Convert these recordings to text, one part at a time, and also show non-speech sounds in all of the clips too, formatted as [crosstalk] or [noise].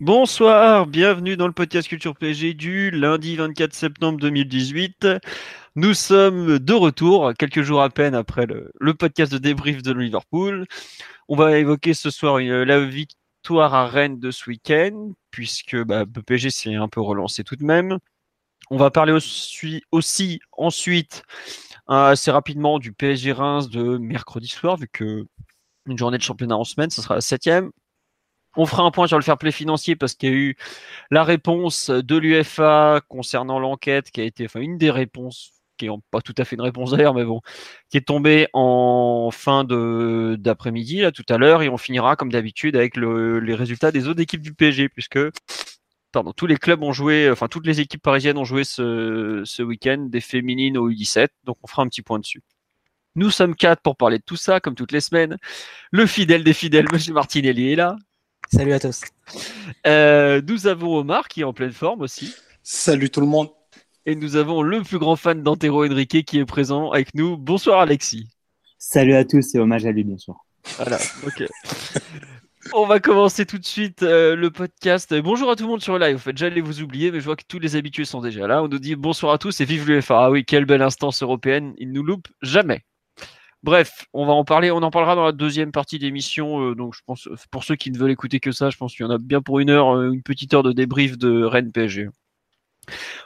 Bonsoir, bienvenue dans le podcast Culture PG du lundi 24 septembre 2018. Nous sommes de retour, quelques jours à peine après le, podcast de débrief de Liverpool. On va évoquer ce soir une, la victoire à Rennes de ce week-end, puisque bah, PSG s'est un peu relancé tout de même. On va parler aussi, aussi ensuite euh, assez rapidement du PSG Reims de mercredi soir, vu que une journée de championnat en semaine, ce sera la septième. On fera un point sur le fair play financier parce qu'il y a eu la réponse de l'UFA concernant l'enquête qui a été, enfin une des réponses qui est pas tout à fait une réponse d'ailleurs, mais bon, qui est tombée en fin d'après-midi là tout à l'heure et on finira comme d'habitude avec le, les résultats des autres équipes du PSG puisque pardon, tous les clubs ont joué, enfin toutes les équipes parisiennes ont joué ce, ce week-end des féminines au U17, donc on fera un petit point dessus. Nous sommes quatre pour parler de tout ça, comme toutes les semaines. Le fidèle des fidèles, Monsieur Martinelli est là. Salut à tous. Euh, nous avons Omar qui est en pleine forme aussi. Salut tout le monde. Et nous avons le plus grand fan d'Antero Henrique qui est présent avec nous. Bonsoir Alexis. Salut à tous et hommage à lui bien sûr. Voilà, ok. On va commencer tout de suite euh, le podcast. Bonjour à tout le monde sur le live. En fait, j'allais vous oublier, mais je vois que tous les habitués sont déjà là. On nous dit bonsoir à tous et vive l'UFA. Ah oui, quelle belle instance européenne. Il nous loupe jamais. Bref, on va en parler. On en parlera dans la deuxième partie d'émission. Euh, donc, je pense, pour ceux qui ne veulent écouter que ça, je pense qu'il y en a bien pour une heure, euh, une petite heure de débrief de Rennes PSG.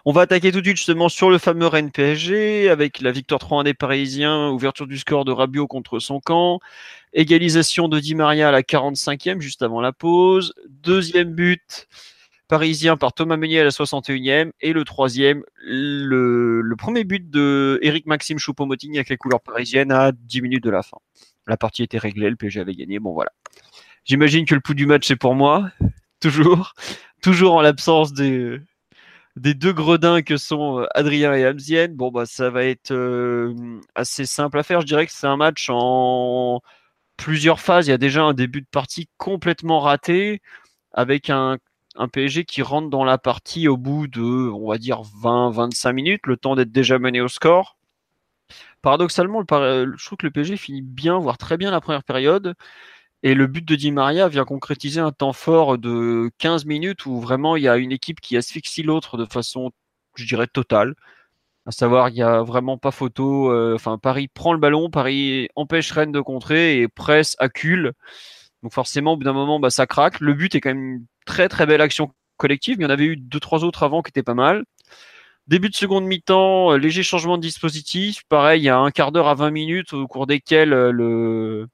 On va attaquer tout de suite justement sur le fameux Rennes PSG avec la victoire 3-1 des Parisiens, ouverture du score de Rabiot contre son camp, égalisation de Di Maria à la 45e juste avant la pause, deuxième but parisien par Thomas Meunier à la 61e et le troisième, le, premier but de Eric Maxime Choupo-Moting avec les couleurs parisiennes à 10 minutes de la fin. La partie était réglée, le PSG avait gagné, bon voilà. J'imagine que le pouls du match c'est pour moi, [laughs] toujours, toujours en l'absence des, deux gredins que sont Adrien et Amzien. Bon, bah, ça va être euh, assez simple à faire. Je dirais que c'est un match en plusieurs phases. Il y a déjà un début de partie complètement raté avec un, un PSG qui rentre dans la partie au bout de, on va dire, 20-25 minutes, le temps d'être déjà mené au score. Paradoxalement, le, je trouve que le PSG finit bien, voire très bien la première période. Et le but de Di Maria vient concrétiser un temps fort de 15 minutes où vraiment il y a une équipe qui asphyxie l'autre de façon, je dirais, totale. À savoir, il n'y a vraiment pas photo. Euh, enfin, Paris prend le ballon, Paris empêche Rennes de contrer et presse, accule. Donc forcément, au bout d'un moment, bah, ça craque. Le but est quand même très très belle action collective. Il y en avait eu deux, trois autres avant qui étaient pas mal. Début de seconde mi-temps, léger changement de dispositif. Pareil, il y a un quart d'heure à 20 minutes au cours desquels le,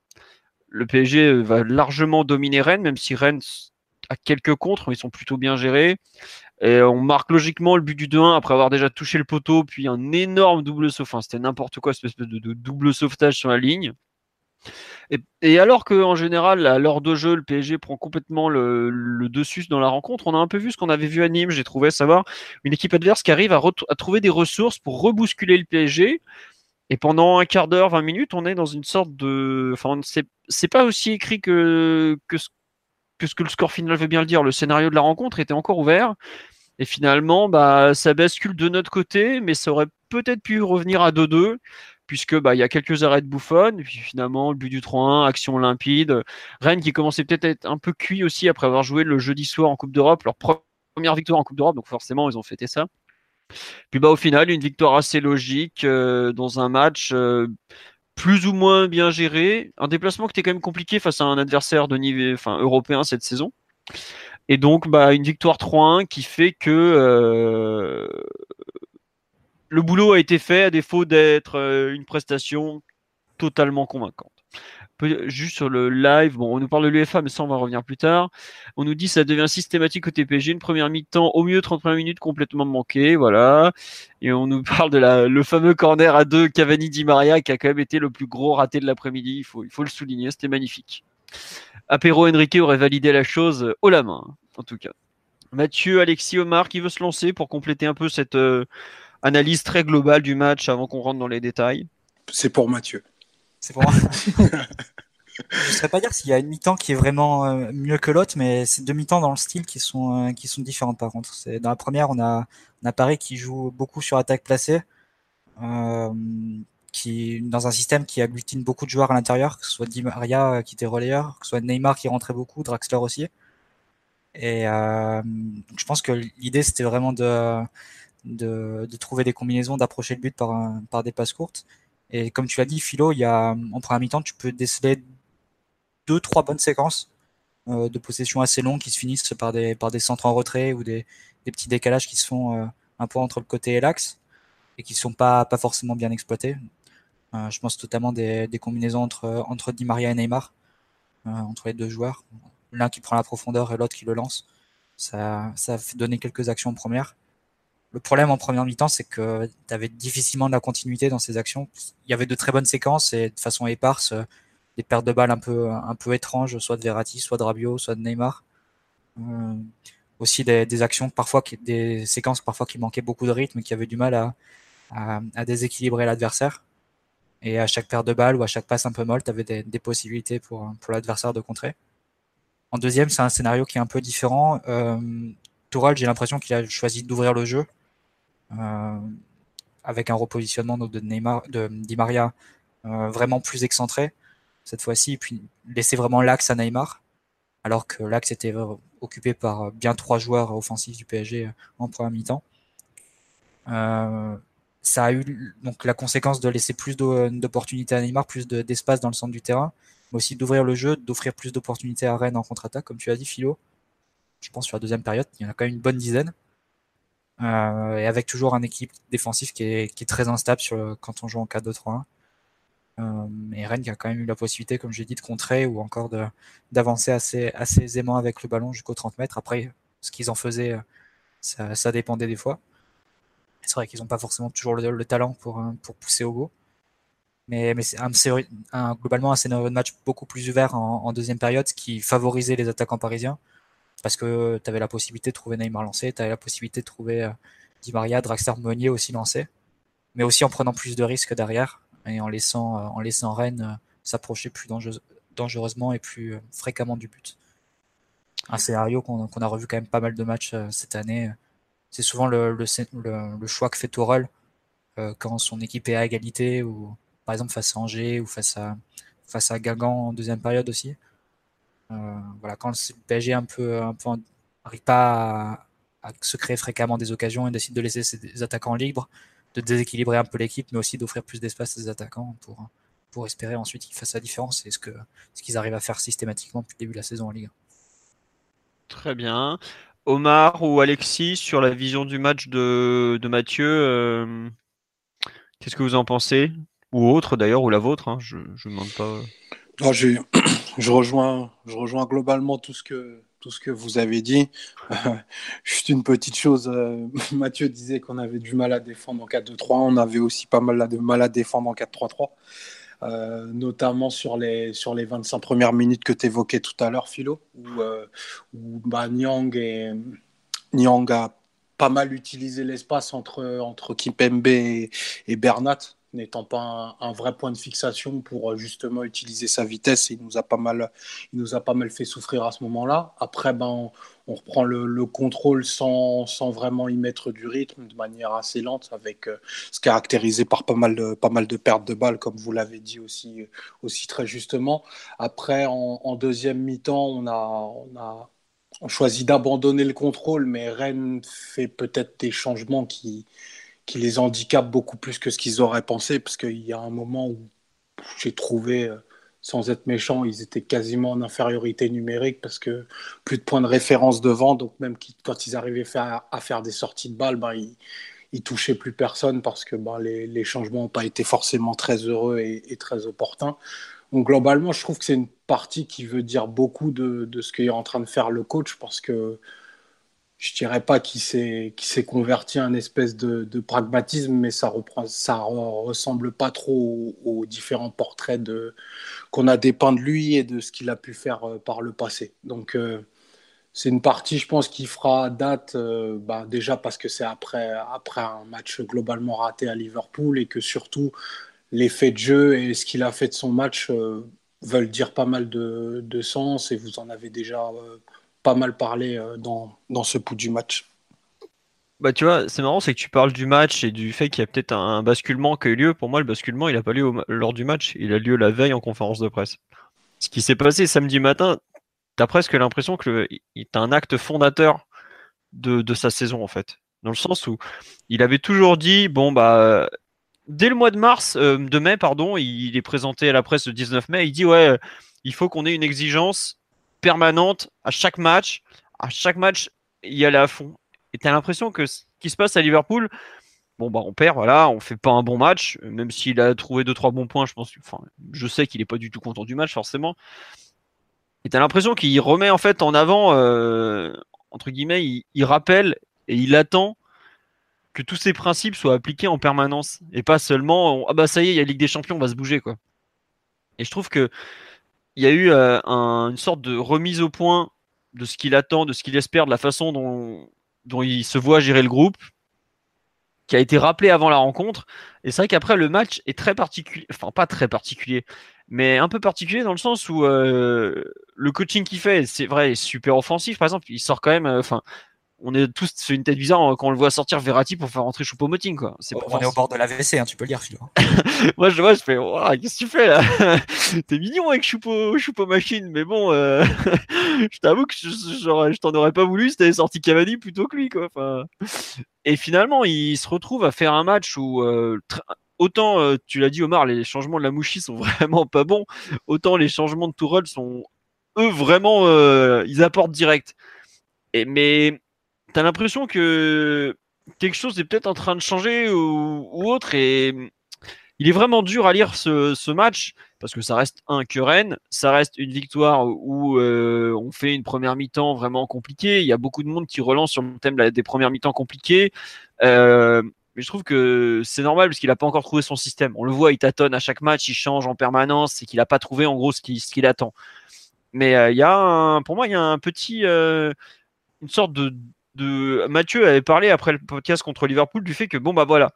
le PSG va largement dominer Rennes, même si Rennes a quelques contres, mais ils sont plutôt bien gérés. Et on marque logiquement le but du 2-1 après avoir déjà touché le poteau, puis un énorme double sauvetage. Enfin, c'était n'importe quoi, cette espèce de, double sauvetage sur la ligne. Et, alors qu'en général, à l'heure de jeu, le PSG prend complètement le, dessus dans la rencontre, on a un peu vu ce qu'on avait vu à Nîmes, j'ai trouvé, savoir une équipe adverse qui arrive à, trouver des ressources pour rebousculer le PSG. Et pendant un quart d'heure, 20 minutes, on est dans une sorte de. Enfin, c'est pas aussi écrit que, que, que ce que le score final veut bien le dire. Le scénario de la rencontre était encore ouvert. Et finalement, bah, ça bascule de notre côté, mais ça aurait peut-être pu revenir à 2-2, puisque bah, y a quelques arrêts de bouffonne. Et puis finalement, le but du 3-1, action limpide. Rennes qui commençait peut-être à être un peu cuit aussi après avoir joué le jeudi soir en Coupe d'Europe, leur première victoire en Coupe d'Europe, donc forcément, ils ont fêté ça. Puis bah au final, une victoire assez logique euh, dans un match euh, plus ou moins bien géré, un déplacement qui était quand même compliqué face à un adversaire de niveau enfin, européen cette saison. Et donc bah une victoire 3-1 qui fait que euh, le boulot a été fait à défaut d'être euh, une prestation totalement convaincante juste sur le live, bon, on nous parle de l'UFA, mais ça, on va revenir plus tard. On nous dit ça devient systématique au TPG, une première mi-temps, au mieux 31 minutes complètement manquée, voilà. Et on nous parle de la, le fameux corner à deux Cavani Di Maria, qui a quand même été le plus gros raté de l'après-midi, il faut, il faut le souligner, c'était magnifique. Apéro Enrique aurait validé la chose haut la main, en tout cas. Mathieu, Alexis, Omar, qui veut se lancer pour compléter un peu cette euh, analyse très globale du match avant qu'on rentre dans les détails C'est pour Mathieu. C'est pour moi. [laughs] je ne saurais pas dire s'il y a une mi-temps qui est vraiment euh, mieux que l'autre, mais c'est deux mi-temps dans le style qui sont, euh, qui sont différentes par contre. C'est, dans la première, on a, on a Paris qui joue beaucoup sur attaque placée, euh, qui, dans un système qui agglutine beaucoup de joueurs à l'intérieur, que ce soit Di Maria qui était relayeur, que ce soit Neymar qui rentrait beaucoup, Draxler aussi. Et euh, je pense que l'idée c'était vraiment de, de, de, trouver des combinaisons, d'approcher le but par, par des passes courtes. Et comme tu l'as dit, Philo, il y a, en première mi-temps, tu peux déceler deux, trois bonnes séquences euh, de possession assez longues qui se finissent par des, par des centres en retrait ou des, des petits décalages qui se font euh, un peu entre le côté et l'axe et qui sont pas, pas forcément bien exploités. Euh, je pense notamment des, des combinaisons entre, entre Di Maria et Neymar, euh, entre les deux joueurs. L'un qui prend la profondeur et l'autre qui le lance. Ça, ça a donner quelques actions en première. Le problème en première mi-temps, c'est que tu avais difficilement de la continuité dans ces actions. Il y avait de très bonnes séquences et de façon éparse, des pertes de balles un peu, un peu étranges, soit de Verratti, soit de Rabiot, soit de Neymar. Euh, aussi des, actions parfois, des séquences parfois qui manquaient beaucoup de rythme, qui avaient du mal à, déséquilibrer l'adversaire. Et à chaque perte de balles ou à chaque passe un peu molle, tu avais des, possibilités pour, l'adversaire de contrer. En deuxième, c'est un scénario qui est un peu différent. Euh, Toural, j'ai l'impression qu'il a choisi d'ouvrir le jeu euh, avec un repositionnement de Neymar, de Di Maria euh, vraiment plus excentré cette fois-ci, et puis laisser vraiment l'axe à Neymar, alors que l'axe était occupé par bien trois joueurs offensifs du PSG en première mi-temps. Euh, ça a eu donc la conséquence de laisser plus d'opportunités à Neymar, plus d'espace dans le centre du terrain, mais aussi d'ouvrir le jeu, d'offrir plus d'opportunités à Rennes en contre-attaque, comme tu as dit, Philo. Je pense sur la deuxième période, il y en a quand même une bonne dizaine. Euh, et avec toujours un équipe défensif qui est, qui est très instable sur, quand on joue en 4-2-3-1. Euh, et Rennes qui a quand même eu la possibilité, comme j'ai dit, de contrer ou encore d'avancer assez, assez aisément avec le ballon jusqu'aux 30 mètres. Après, ce qu'ils en faisaient, ça, ça, dépendait des fois. C'est vrai qu'ils n'ont pas forcément toujours le, le, talent pour, pour pousser au go. Mais, mais c'est un, un, globalement un scénario de match beaucoup plus ouvert en, en, deuxième période, ce qui favorisait les attaquants parisiens. Parce que tu avais la possibilité de trouver Neymar lancé, tu avais la possibilité de trouver euh, Di Maria, Draxler Meunier aussi lancé. Mais aussi en prenant plus de risques derrière et en laissant, en laissant Rennes s'approcher plus dangereusement et plus fréquemment du but. Un scénario qu'on qu a revu quand même pas mal de matchs cette année. C'est souvent le, choix que fait euh, quand son équipe est à égalité ou par exemple face à Angers ou face à, face à Guingamp en deuxième période aussi. Euh, voilà, quand le PSG un peu, un peu n'arrive pas à, se créer fréquemment des occasions et décide de laisser ses attaquants libres, de déséquilibrer un peu l'équipe, mais aussi d'offrir plus d'espace à ses attaquants pour, espérer ensuite qu'ils fassent la différence. C'est ce qu'ils ce arrivent à faire systématiquement depuis le début de la saison en Ligue 1. Très bien. Omar ou Alexis, sur la vision du match de, de Mathieu, euh, qu'est-ce que vous en pensez? Ou autre d'ailleurs, ou la vôtre, hein, je ne demande pas. Non, je, [clears throat] je, rejoins, je rejoins globalement tout ce que, tout ce que vous avez dit. [laughs] juste une petite chose, euh, [laughs] Mathieu disait qu'on avait du mal à défendre en 4-2-3, on avait aussi pas mal de mal à défendre en 4-3-3, euh, notamment sur les, sur les 25 premières minutes que tu évoquais tout à l'heure, Philo, où, euh, où bah, Nyang, et, Nyang a pas mal utilisé l'espace entre, entre Kimpembe et Bernat n'étant pas un, vrai point de fixation pour justement utiliser sa vitesse. Il nous a pas mal, il nous a pas mal fait souffrir à ce moment-là. Après, ben, on, reprend le, le contrôle sans, sans, vraiment y mettre du rythme, de manière assez lente, avec euh, ce caractérisé par pas mal de, pas mal de pertes de balles, comme vous l'avez dit aussi, aussi très justement. Après, en, deuxième mi-temps, on a, on a on d'abandonner le contrôle, mais Rennes fait peut-être des changements qui, qui les handicapent beaucoup plus que ce qu'ils auraient pensé, parce qu'il y a un moment où j'ai trouvé, sans être méchant, ils étaient quasiment en infériorité numérique, parce que plus de points de référence devant, donc même quand ils arrivaient à faire des sorties de balles, ben, ils, touchaient plus personne, parce que ben, les, changements n'ont pas été forcément très heureux et, et, très opportuns. Donc globalement, je trouve que c'est une partie qui veut dire beaucoup de, de ce qu'est en train de faire le coach, parce que je dirais pas qu'il s'est converti en espèce de, pragmatisme, mais ça reprend, ressemble pas trop aux, différents portraits qu'on a dépeint de lui et de ce qu'il a pu faire euh, par le passé. Donc euh, c'est une partie, je pense, qui fera date euh, bah, déjà parce que c'est après après un match globalement raté à Liverpool et que surtout l'effet de jeu et ce qu'il a fait de son match veulent dire pas mal de, sens et vous en avez déjà pas mal parlé euh, dans, dans ce bout du match. Bah tu vois, c'est marrant, c'est que tu parles du match et du fait qu'il y a peut-être un, basculement qui a eu lieu. Pour moi, le basculement, il n'a pas lieu lors du match, il a lieu la veille en conférence de presse. Ce qui s'est passé samedi matin, tu as presque l'impression que est un acte fondateur de, de, sa saison en fait. Dans le sens où il avait toujours dit, bon bah dès le mois de mars, euh, de mai, pardon, il est présenté à la presse le 19 mai, il dit ouais, il faut qu'on ait une exigence permanente à chaque match. À chaque match, y allait à fond. Et tu as l'impression que ce qui se passe à Liverpool, bon, bah, on perd, voilà, on fait pas un bon match, même s'il a trouvé 2-3 bons points, je pense, enfin, je sais qu'il est pas du tout content du match, forcément. Et tu as l'impression qu'il remet en fait en avant, euh, entre guillemets, il, rappelle et il attend que tous ces principes soient appliqués en permanence et pas seulement, ah bah ça y est, il y a Ligue des Champions, on va se bouger, quoi. Et je trouve que il y a eu euh, une sorte de remise au point de ce qu'il attend, de ce qu'il espère, de la façon dont, il se voit gérer le groupe, qui a été rappelé avant la rencontre. Et c'est vrai qu'après, le match est très particulier, enfin pas très particulier, mais un peu particulier dans le sens où euh, le coaching qu'il fait, c'est vrai, est super offensif. Par exemple, il sort quand même, euh, on est tous sur une tête bizarre quand on le voit sortir Verratti pour faire rentrer Choupo-Moting quoi. C'est on est au bord de la WC, hein, tu peux le dire Philo. [laughs] Moi je vois, je fais qu'est-ce que tu fais là? [laughs] T'es mignon avec Choupo, Choupo machine, mais bon, euh... [laughs] je t'avoue que je, je t'en aurais pas voulu si t'avais sorti Cavani plutôt que lui quoi. Enfin... Et finalement, il se retrouve à faire un match où euh, autant euh, tu l'as dit Omar, les changements de la Mouchi sont vraiment pas bons, autant les changements de Tourelle sont eux vraiment euh, ils apportent direct. Et mais t'as l'impression que quelque chose est peut-être en train de changer ou, autre et il est vraiment dur à lire ce, match parce que ça reste un que Rennes, ça reste une victoire où euh, on fait une première mi-temps vraiment compliquée. Il y a beaucoup de monde qui relance sur le thème des premières mi-temps compliquées. Euh, mais je trouve que c'est normal parce qu'il n'a pas encore trouvé son système. On le voit, il tâtonne à chaque match, il change en permanence et qu'il n'a pas trouvé en gros ce qu'il attend. Mais euh, il y a pour moi, il y a un petit, une sorte de, Mathieu avait parlé après le podcast contre Liverpool du fait que bon bah voilà,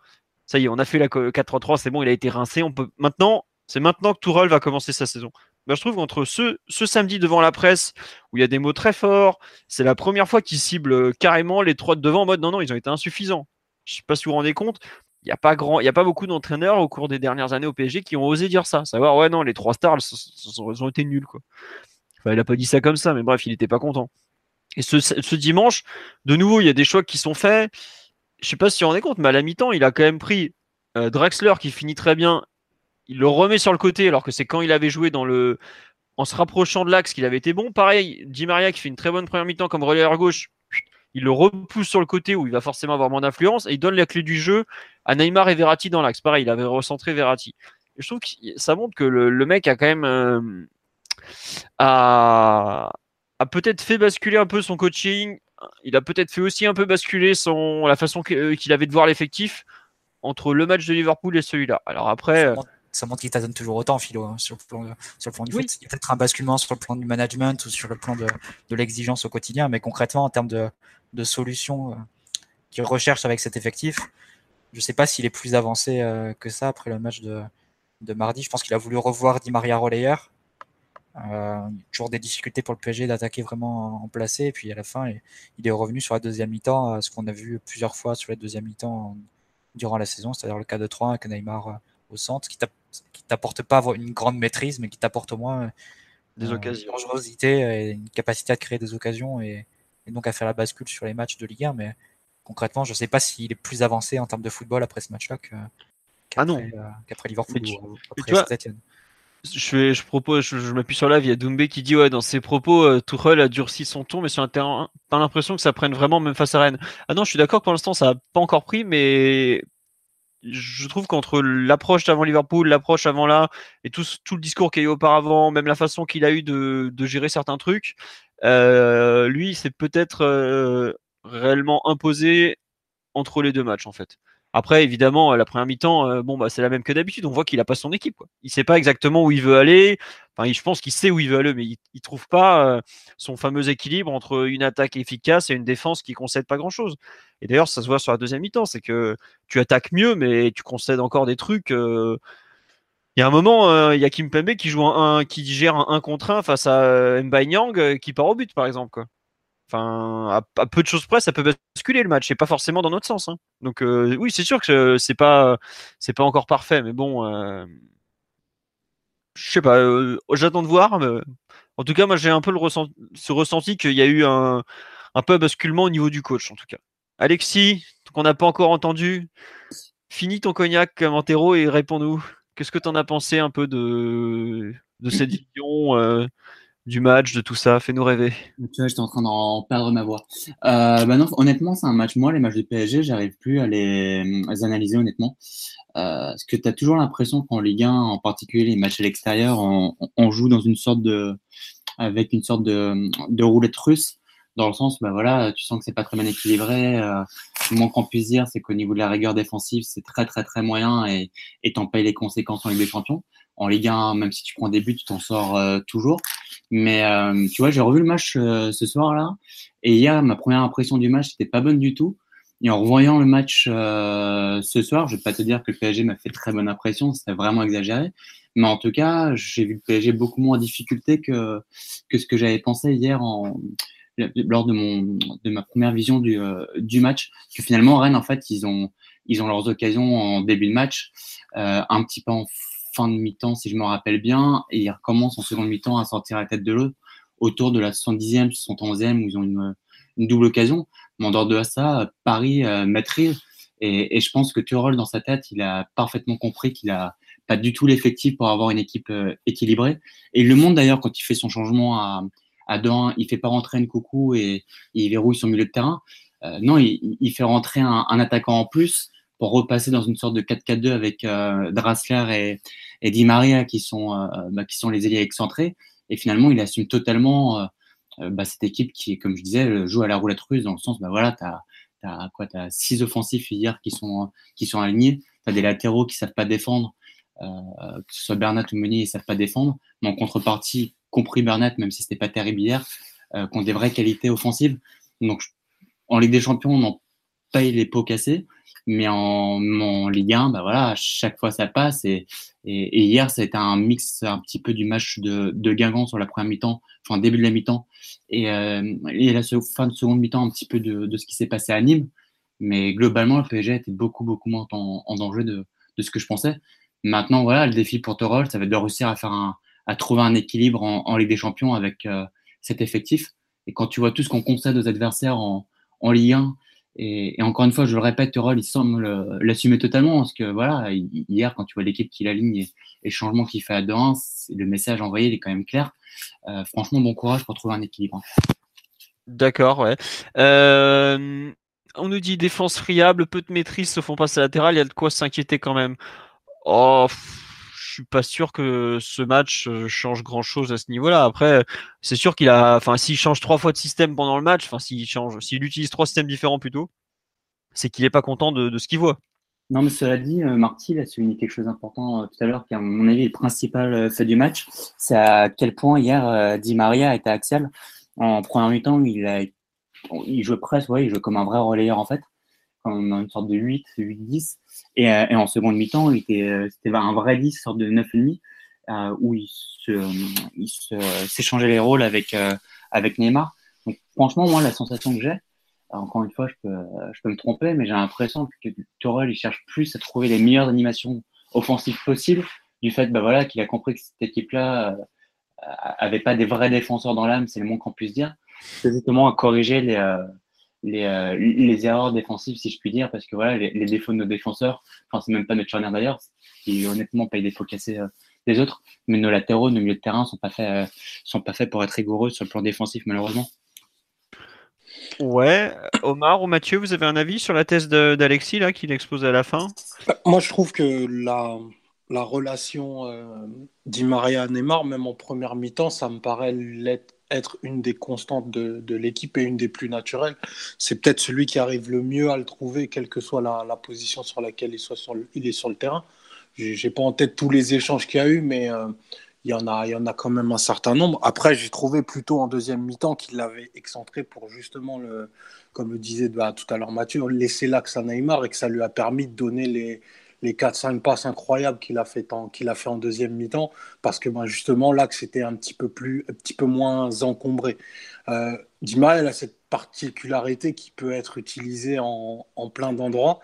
ça y est, on a fait la 4-3-3, c'est bon, il a été rincé. On peut maintenant, c'est maintenant que Tourelle va commencer sa saison. Bah, je trouve qu'entre ce, samedi devant la presse où il y a des mots très forts, c'est la première fois qu'il cible euh, carrément les trois de devant en mode non non, ils ont été insuffisants. Je sais pas si vous vous rendez compte, il n'y a pas grand, y a pas beaucoup d'entraîneurs au cours des dernières années au PSG qui ont osé dire ça, savoir ouais non, les trois stars, ils ont été nuls quoi. Il a pas dit ça comme ça, mais bref, il n'était pas content. Et ce, dimanche, de nouveau, il y a des choix qui sont faits. Je sais pas si on est compte, mais à la mi-temps, il a quand même pris euh, Drexler qui finit très bien. Il le remet sur le côté, alors que c'est quand il avait joué dans le, en se rapprochant de l'axe qu'il avait été bon. Pareil, Di Maria qui fait une très bonne première mi-temps comme relayeur gauche. Il le repousse sur le côté où il va forcément avoir moins d'influence et il donne la clé du jeu à Neymar et Verratti dans l'axe. Pareil, il avait recentré Verratti. je trouve que ça montre que le, mec a quand même euh, a peut-être fait basculer un peu son coaching. Il a peut-être fait aussi un peu basculer son, la façon euh, qu'il avait de voir l'effectif entre le match de Liverpool et celui-là. Alors après. Ça montre, qu'il t'adonne toujours autant, Philo, hein, sur, le plan, sur le plan du foot. Il y a peut-être un basculement sur le plan du management ou sur le plan de, de l'exigence au quotidien, mais concrètement, en termes de, de solutions euh, qu'il recherche avec cet effectif, je ne sais pas s'il est plus avancé euh, que ça après le match de, de mardi. Je pense qu'il a voulu revoir Di Maria Roleyer euh, toujours des difficultés pour le PSG d'attaquer vraiment en placé. Et puis à la fin, il est revenu sur la deuxième mi-temps, ce qu'on a vu plusieurs fois sur la deuxième mi-temps durant la saison, c'est-à-dire le cas de 3 avec Neymar euh, au centre, qui t'apporte pas une grande maîtrise, mais qui t'apporte au moins euh, des occasions. une dangerosité et une capacité à créer des occasions et, donc à faire la bascule sur les matchs de Ligue 1. Mais concrètement, je ne sais pas s'il est plus avancé en termes de football après ce match-là qu'après ah Liverpool ou après Saint-Etienne je, je propose, je, m'appuie sur là, il y a Doumbé qui dit ouais dans ses propos, euh, a durci son ton, mais sur un terrain, pas l'impression que ça prenne vraiment même face à Rennes. Ah non, je suis d'accord, pour l'instant ça a pas encore pris, mais je trouve qu'entre l'approche avant Liverpool, l'approche avant là, et tout, tout le discours qu'il y a eu auparavant, même la façon qu'il a eu de, de gérer certains trucs, euh, lui c'est peut-être euh, réellement imposé entre les deux matchs en fait. Après, évidemment, la première mi-temps, euh, bon, bah, c'est la même que d'habitude. On voit qu'il a pas son équipe. Quoi. Il sait pas exactement où il veut aller. Enfin, je pense qu'il sait où il veut aller, mais il, ne trouve pas euh, son fameux équilibre entre une attaque efficace et une défense qui concède pas grand-chose. Et d'ailleurs, ça se voit sur la deuxième mi-temps, c'est que tu attaques mieux, mais tu concèdes encore des trucs. Euh, il y a un moment, il y a Kim Pembe qui joue un, qui gère un 1 contre 1 face à Mbaye Nyang qui part au but, par exemple. Quoi. Enfin, à, peu de choses près, ça peut basculer le match, et pas forcément dans notre sens. Hein. Donc euh, oui, c'est sûr que c'est pas c'est pas encore parfait, mais bon, euh, je sais pas. Euh, j'attends de voir. En tout cas, moi j'ai un peu le ressenti, ce ressenti qu'il y a eu un, un peu basculement au niveau du coach, en tout cas. Alexis, qu'on n'a pas encore entendu, finis ton cognac Montero et réponds-nous. Qu'est-ce que tu en as pensé un peu de, de cette vision du match, de tout ça Fais-nous rêver. Tu vois, j'étais en train d'en perdre ma voix. Euh, bah non, honnêtement, c'est un match. Moi, les matchs du PSG, j'arrive plus à les, analyser honnêtement. Euh, parce que tu as toujours l'impression qu'en Ligue 1, en particulier les matchs à l'extérieur, on, joue dans une sorte de. avec une sorte de, de roulette russe. Dans le sens, bah voilà, tu sens que c'est pas très bien équilibré. Euh, le qu'on puisse dire, c'est qu'au niveau de la rigueur défensive, c'est très très très moyen et t'en payes les conséquences en Ligue des Champions. En Ligue 1, même si tu prends des buts, tu t'en sors euh, toujours. Mais euh, tu vois, j'ai revu le match euh, ce soir-là. Et hier, ma première impression du match, c'était pas bonne du tout. Et en revoyant le match ce soir, je vais pas te dire que le PSG m'a fait très bonne impression, c'était vraiment exagéré. Mais en tout cas, j'ai vu le PSG beaucoup moins en difficulté que, que ce que j'avais pensé hier en, lors de, mon, de ma première vision du, du match. Que finalement, Rennes, en fait, ils ont, ils ont leurs occasions en début de match, un petit peu en fin de mi-temps, si je me rappelle bien, et ils recommencent en seconde mi-temps à sortir la tête de l'eau autour de la 70e, 71e, où ils ont une, double occasion. Mais en dehors de ça, Paris euh, maîtrise. Et, je pense que Turol, dans sa tête, il a parfaitement compris qu'il a pas du tout l'effectif pour avoir une équipe euh, équilibrée. Et le montre d'ailleurs quand il fait son changement à, à 2-1. Il fait pas rentrer une coucou et, il verrouille son milieu de terrain. Euh, non, il, fait rentrer un, attaquant en plus pour repasser dans une sorte de 4-4-2 avec euh, et, et Di Maria qui sont, euh, bah, qui sont les ailiers excentrés. Et finalement, il assume totalement euh, euh, bah, cette équipe qui, comme je disais, joue à la roulette russe dans le sens, bah, voilà, tu as, quoi, as six offensifs hier qui sont, qui sont alignés. Tu as des latéraux qui savent pas défendre, que ce soit Bernat ou Meunier, ils savent pas défendre. Mais en contrepartie, compris Bernat, même si c'était pas terrible hier, qui ont des vraies qualités offensives. Donc, en Ligue des Champions, on en paye les pots cassés. Mais en, en, Ligue 1, bah voilà, chaque fois ça passe. Et, et, hier, ça a été un mix un petit peu du match de, de Guingamp sur la première mi-temps, enfin début de la mi-temps, et, euh, et la fin de seconde mi-temps, un petit peu de, de ce qui s'est passé à Nîmes. Mais globalement, le PSG était beaucoup, beaucoup moins en, en danger de, de, ce que je pensais. Maintenant, voilà, le défi pour Torol, ça va être de réussir à faire à trouver un équilibre en, en Ligue des Champions avec euh, cet effectif. Et quand tu vois tout ce qu'on concède aux adversaires en, en Ligue 1, et, encore une fois, je le répète, Rol, il semble l'assumer totalement parce que voilà, hier, quand tu vois l'équipe qui l'aligne et, le changement qu'il fait à 2-1, le message envoyé il est quand même clair. Euh, franchement, bon courage pour trouver un équilibre. D'accord, ouais. Euh, on nous dit défense friable, peu de maîtrise, se font passer latéral, il y a de quoi s'inquiéter quand même. Oh, je suis pas sûr que ce match euh, change grand chose à ce niveau-là. Après, c'est sûr qu'il a, enfin, s'il change trois fois de système pendant le match, enfin, s'il change, s'il utilise trois systèmes différents plutôt, c'est qu'il est pas content de, ce qu'il voit. Non, mais cela dit, euh, Marty a souligné quelque chose d'important euh, tout à l'heure, qui, à mon avis, est le principal fait du match. C'est à quel point hier, Di Maria était axial. En première mi-temps, il a, il jouait presque, ouais, il jouait comme un vrai relayeur, en fait comme une sorte de 8, 8-10. Et, euh, et, en seconde mi-temps, euh, c'était un vrai 10, sorte de 9,5, euh, où il s'échangeait se, les rôles avec, euh, avec Neymar. Donc franchement, moi, la sensation que j'ai, encore une fois, je peux, je peux me tromper, mais j'ai l'impression que Torel, il cherche plus à trouver les meilleures animations offensives possibles, du fait bah, voilà, qu'il a compris que cette équipe-là euh, pas des vrais défenseurs dans l'âme, c'est le moins qu'on puisse dire. C'est justement à corriger les, les, euh, les erreurs défensives, si je puis dire, parce que voilà, les, les défauts de nos défenseurs, enfin, c'est même pas notre charnière d'ailleurs, qui honnêtement paye des faux cassés euh, des autres, mais nos latéraux, nos milieux de terrain sont pas faits, euh, sont pas faits pour être rigoureux sur le plan défensif, malheureusement. Ouais, Omar ou Mathieu, vous avez un avis sur la thèse d'Alexis là qu'il expose à la fin? Moi, je trouve que la, la relation euh, Di Maria Neymar, même en première mi-temps, ça me paraît l'être être une des constantes de, l'équipe et une des plus naturelles. C'est peut-être celui qui arrive le mieux à le trouver, quelle que soit la, position sur laquelle il, soit sur il est sur le terrain. J'ai pas en tête tous les échanges qu'il y a eu, mais euh, il, y en a, il y en a quand même un certain nombre. Après, j'ai trouvé plutôt en deuxième mi-temps qu'il l'avait excentré pour justement, le, comme le disait bah, tout à l'heure Mathieu, laisser l'axe à Neymar et que ça lui a permis de donner les, les 4-5 passes incroyables qu'il a fait en, deuxième mi-temps, parce que ben, justement, l'axe était un petit peu, plus, un petit peu moins encombré. Euh, a cette particularité qui peut être utilisée en, plein d'endroits,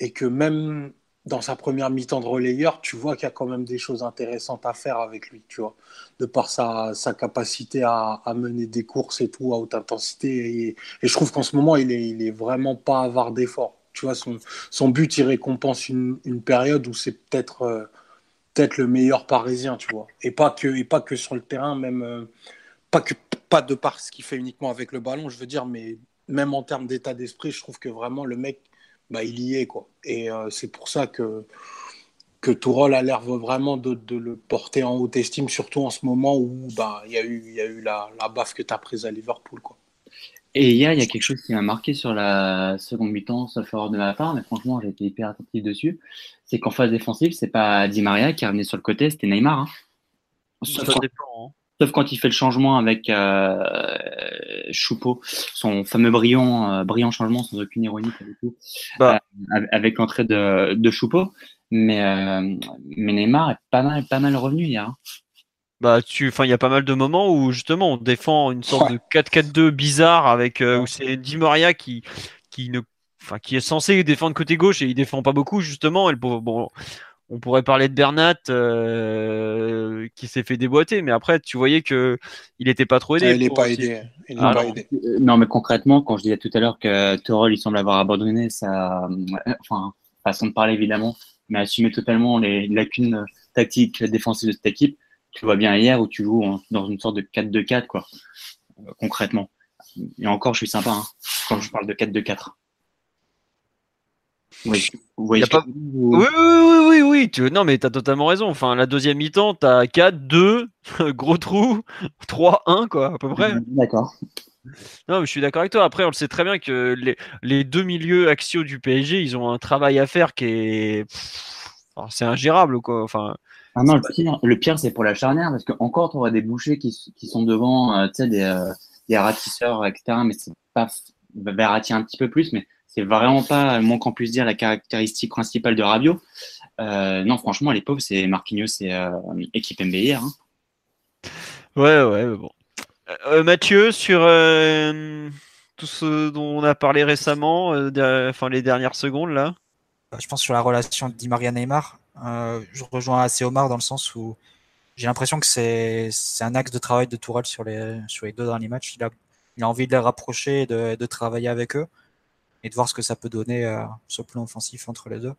et que même dans sa première mi-temps de relayeur, tu vois qu'il y a quand même des choses intéressantes à faire avec lui, tu vois, de par sa, capacité à, mener des courses et tout à haute intensité. Et, je trouve qu'en ce moment, il est, il est vraiment pas avare d'efforts. Tu vois, son, but, il récompense une, période où c'est peut-être euh, peut-être le meilleur parisien, tu vois. Et pas que, sur le terrain, même euh, pas, que, pas de par ce qu'il fait uniquement avec le ballon, je veux dire, mais même en termes d'état d'esprit, je trouve que vraiment le mec, bah, il y est, quoi. Et euh, c'est pour ça que, que Tourol a l'air vraiment de, le porter en haute estime, surtout en ce moment où bah, il y a eu, y a eu la, la baffe que tu as prise à Liverpool, quoi. Et hier, il y a quelque chose qui m'a marqué sur la seconde mi-temps, sauf erreur de ma part, mais franchement, j'ai été hyper attentif dessus. C'est qu'en phase défensive, c'est pas Di Maria qui est revenu sur le côté, c'était Neymar. Hein. Sauf, quand, dépend, hein. sauf, quand, il fait le changement avec euh, Choupeau, son fameux brillant, euh, brillant changement, sans aucune ironie, bah. euh, avec l'entrée de, de Choupeau. Mais, mais Neymar est pas mal, pas mal revenu hier. Hein bah tu enfin il y a pas mal de moments où justement on défend une sorte de 4-4-2 bizarre avec euh, où c'est Di Maria qui qui ne enfin qui est censé défendre côté gauche et il défend pas beaucoup justement. Bon on pourrait parler de Bernat euh, qui s'est fait déboîter mais après tu voyais que il était pas trop aidé il est pas aidé, il est ah, pas aidé. Euh, non mais concrètement quand je disais tout à l'heure que Torol il semble avoir abandonné sa enfin façon de parler évidemment mais assumer totalement les lacunes tactiques défensives de cette équipe tu vois bien hier où tu joues dans une sorte de 4-2-4, quoi, euh, concrètement. Et encore, je suis sympa hein, quand je parle de 4-2-4. Oui, oui, oui, oui, oui, Tu... Non, mais tu as totalement raison. Enfin, la deuxième mi-temps, tu as 4, 2, gros trou, 3, 1, quoi, à peu près. D'accord. Non, mais je suis d'accord avec toi. Après, on le sait très bien que les, les deux milieux axiaux du PSG, ils ont un travail à faire qui est. c'est ingérable, quoi. Enfin, ah non, le pire, c'est pour la charnière, parce que encore, tu auras des bouchers qui, qui sont devant, euh, tu sais, des, euh, des ratisseurs, etc. Mais c'est pas Verratti un petit peu plus, mais c'est vraiment pas, moins qu'on puisse dire, la caractéristique principale de Rabio. Euh, non, franchement, les pauvres, c'est Marquinhos et euh, équipe MBR. Hein. Ouais, ouais, bon. Euh, Mathieu, sur tout ce dont on a parlé récemment, enfin les dernières secondes là? Je pense sur la relation Di Maria-Neymar. Euh, je rejoins assez Omar dans le sens où j'ai l'impression que c'est un axe de travail de Tourelle sur les, sur les deux derniers matchs. Il a, il a envie de les rapprocher, de, de travailler avec eux et de voir ce que ça peut donner euh, sur le plan offensif entre les deux.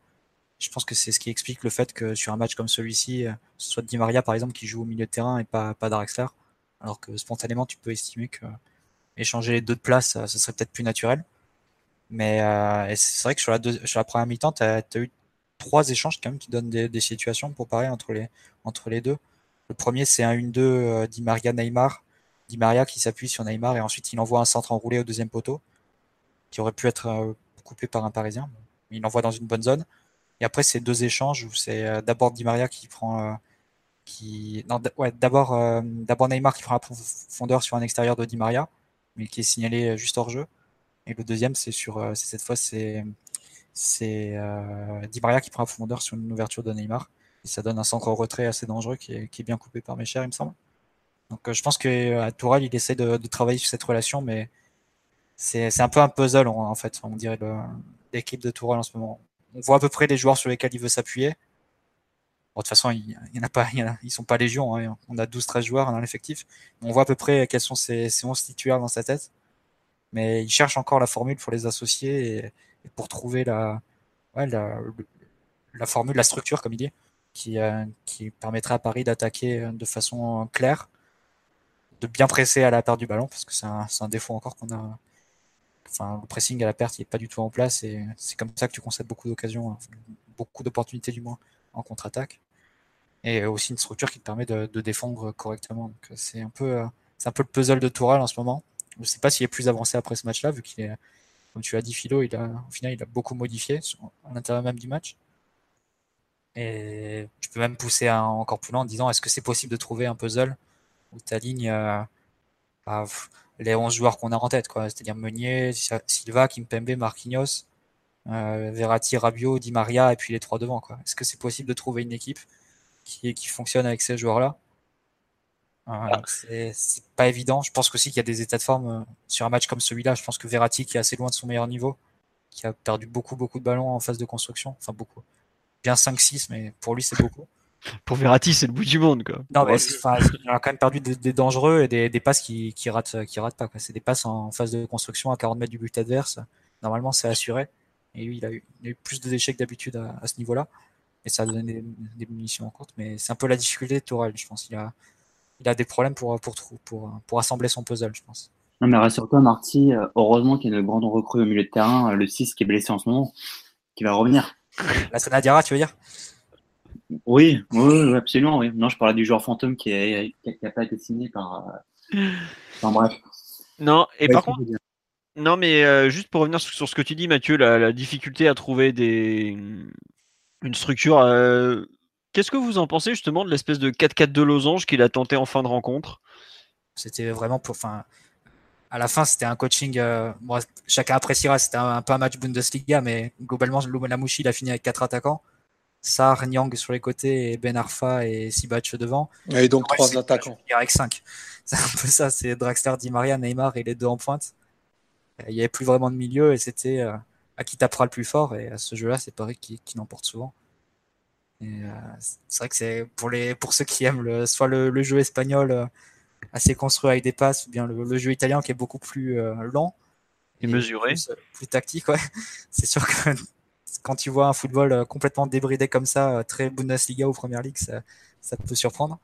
Je pense que c'est ce qui explique le fait que sur un match comme celui-ci, euh, ce soit Di Maria par exemple qui joue au milieu de terrain et pas, pas Draxler, alors que spontanément tu peux estimer que échanger les deux de place, ce serait peut-être plus naturel. Mais euh, c'est vrai que sur la, deux, sur la première mi-temps, tu as, as, eu trois échanges quand même qui donnent des, situations pour parer entre les, entre les deux. Le premier, c'est un 1-2 euh, Di Maria Neymar. Di Maria qui s'appuie sur Neymar et ensuite il envoie un centre enroulé au deuxième poteau qui aurait pu être euh, coupé par un Parisien. Il l'envoie dans une bonne zone. Et après, c'est deux échanges où c'est euh, d'abord Di Maria qui prend. qui... Non, ouais, d'abord, d'abord Neymar qui prend la profondeur sur un extérieur de Di Maria, mais qui est signalé juste hors jeu. Et le deuxième, c'est sur. cette fois, c'est c'est euh, Di Maria qui prend la profondeur sur une ouverture de Neymar. Ça donne un centre au retrait assez dangereux qui est, qui est bien coupé par Mécher, il me semble. Donc euh, je pense qu'à Tourelle, il essaie de, de, travailler sur cette relation, mais c'est un peu un puzzle en, fait, on dirait l'équipe de Tourelle en ce moment. On voit à peu près les joueurs sur lesquels il veut s'appuyer. Bon, de toute façon, il, il y en a pas, il y en a, ils sont pas légion. Hein. On a 12-13 joueurs dans l'effectif. On voit à peu près quels sont ses, ses 11 titulaires dans sa tête. Mais il cherche encore la formule pour les associer et, pour trouver la, la, formule, la structure, comme il dit, qui, euh, qui permettrait à Paris d'attaquer de façon claire, de bien presser à la perte du ballon, parce que c'est un, un, défaut encore qu'on a. Enfin, le pressing à la perte, il n'est pas du tout en place, et c'est comme ça que tu concèdes beaucoup d'occasions, hein, beaucoup d'opportunités du moins en contre-attaque. Et aussi une structure qui te permet de, défendre correctement. C'est un peu, c'est un peu le puzzle de Tourelle en ce moment. Je ne sais pas s'il est plus avancé après ce match-là, vu qu'il est, comme tu l'as dit, Philo, il a, au final, il a beaucoup modifié à l'intérieur même du match. Et je peux même pousser encore plus loin en disant est-ce que c'est possible de trouver un puzzle où tu alignes euh, bah, les 11 joueurs qu'on a en tête. C'est-à-dire Meunier, Silva, Kimpembe, Marquinhos, euh, Verratti, Rabiot, Di Maria et puis les trois devant. Est-ce que c'est possible de trouver une équipe qui, qui fonctionne avec ces joueurs-là? C'est pas évident. Je pense aussi qu'il y a des états de forme euh, sur un match comme celui-là. Je pense que Verratti, qui est assez loin de son meilleur niveau, qui a perdu beaucoup, beaucoup de ballons en phase de construction. Enfin, beaucoup. Bien 5-6, mais pour lui, c'est beaucoup. [laughs] pour Verratti, c'est le bout du monde. Quoi. Non, mais il a quand même perdu des, dangereux et des, passes qui, qui, ratent, qui ratent pas. C'est des passes en phase de construction à 40 mètres du but adverse. Normalement, c'est assuré. Et lui, il a eu, plus de d'échecs d'habitude à, ce niveau-là. Et ça a donné des, munitions en courte. Mais c'est un peu la difficulté de Tourelle, je pense. Il a, il a des problèmes pour, pour, pour, pour assembler son puzzle, je pense. Non, mais rassure-toi, Marty, euh, heureusement qu'il y a une grande recrue au milieu de terrain, euh, le 6 qui est blessé en ce moment, qui va revenir. La Sonadiara, tu veux dire? Oui, oui, absolument. Oui. Non, je parlais du joueur fantôme qui n'a pas été signé par. Euh, enfin, bref. Non, et par contre. Non, mais juste pour revenir sur, ce que tu dis, Mathieu, la, difficulté à trouver des, une structure. Qu'est-ce que vous en pensez justement de l'espèce de 4-4 de losange qu'il a tenté en fin de rencontre? C'était vraiment pour. Enfin, à la fin, c'était un coaching. Euh, chacun appréciera, c'était un, peu un match Bundesliga, mais globalement, Lamouchi, il a fini avec quatre attaquants. Sar, Nyang sur les côtés et Ben Arfa et Sibac devant. Et donc trois attaquants. Avec 5. [laughs] C'est un peu ça, c'est Draxler, Di Maria, Neymar et les deux en pointe. Il n'y avait plus vraiment de milieu et c'était euh, à qui tapera le plus fort. Et à ce jeu-là, c'est Paris qui, qui l'emporte souvent. Euh, c'est vrai que c'est pour les pour ceux qui aiment le, soit le, jeu espagnol euh, assez construit avec des passes, ou bien le, jeu italien qui est beaucoup plus euh, lent et, mesuré, plus, tactique. Ouais. [laughs] c'est sûr que [laughs] quand tu vois un football complètement débridé comme ça, très Bundesliga ou Première Ligue, ça, ça peut surprendre.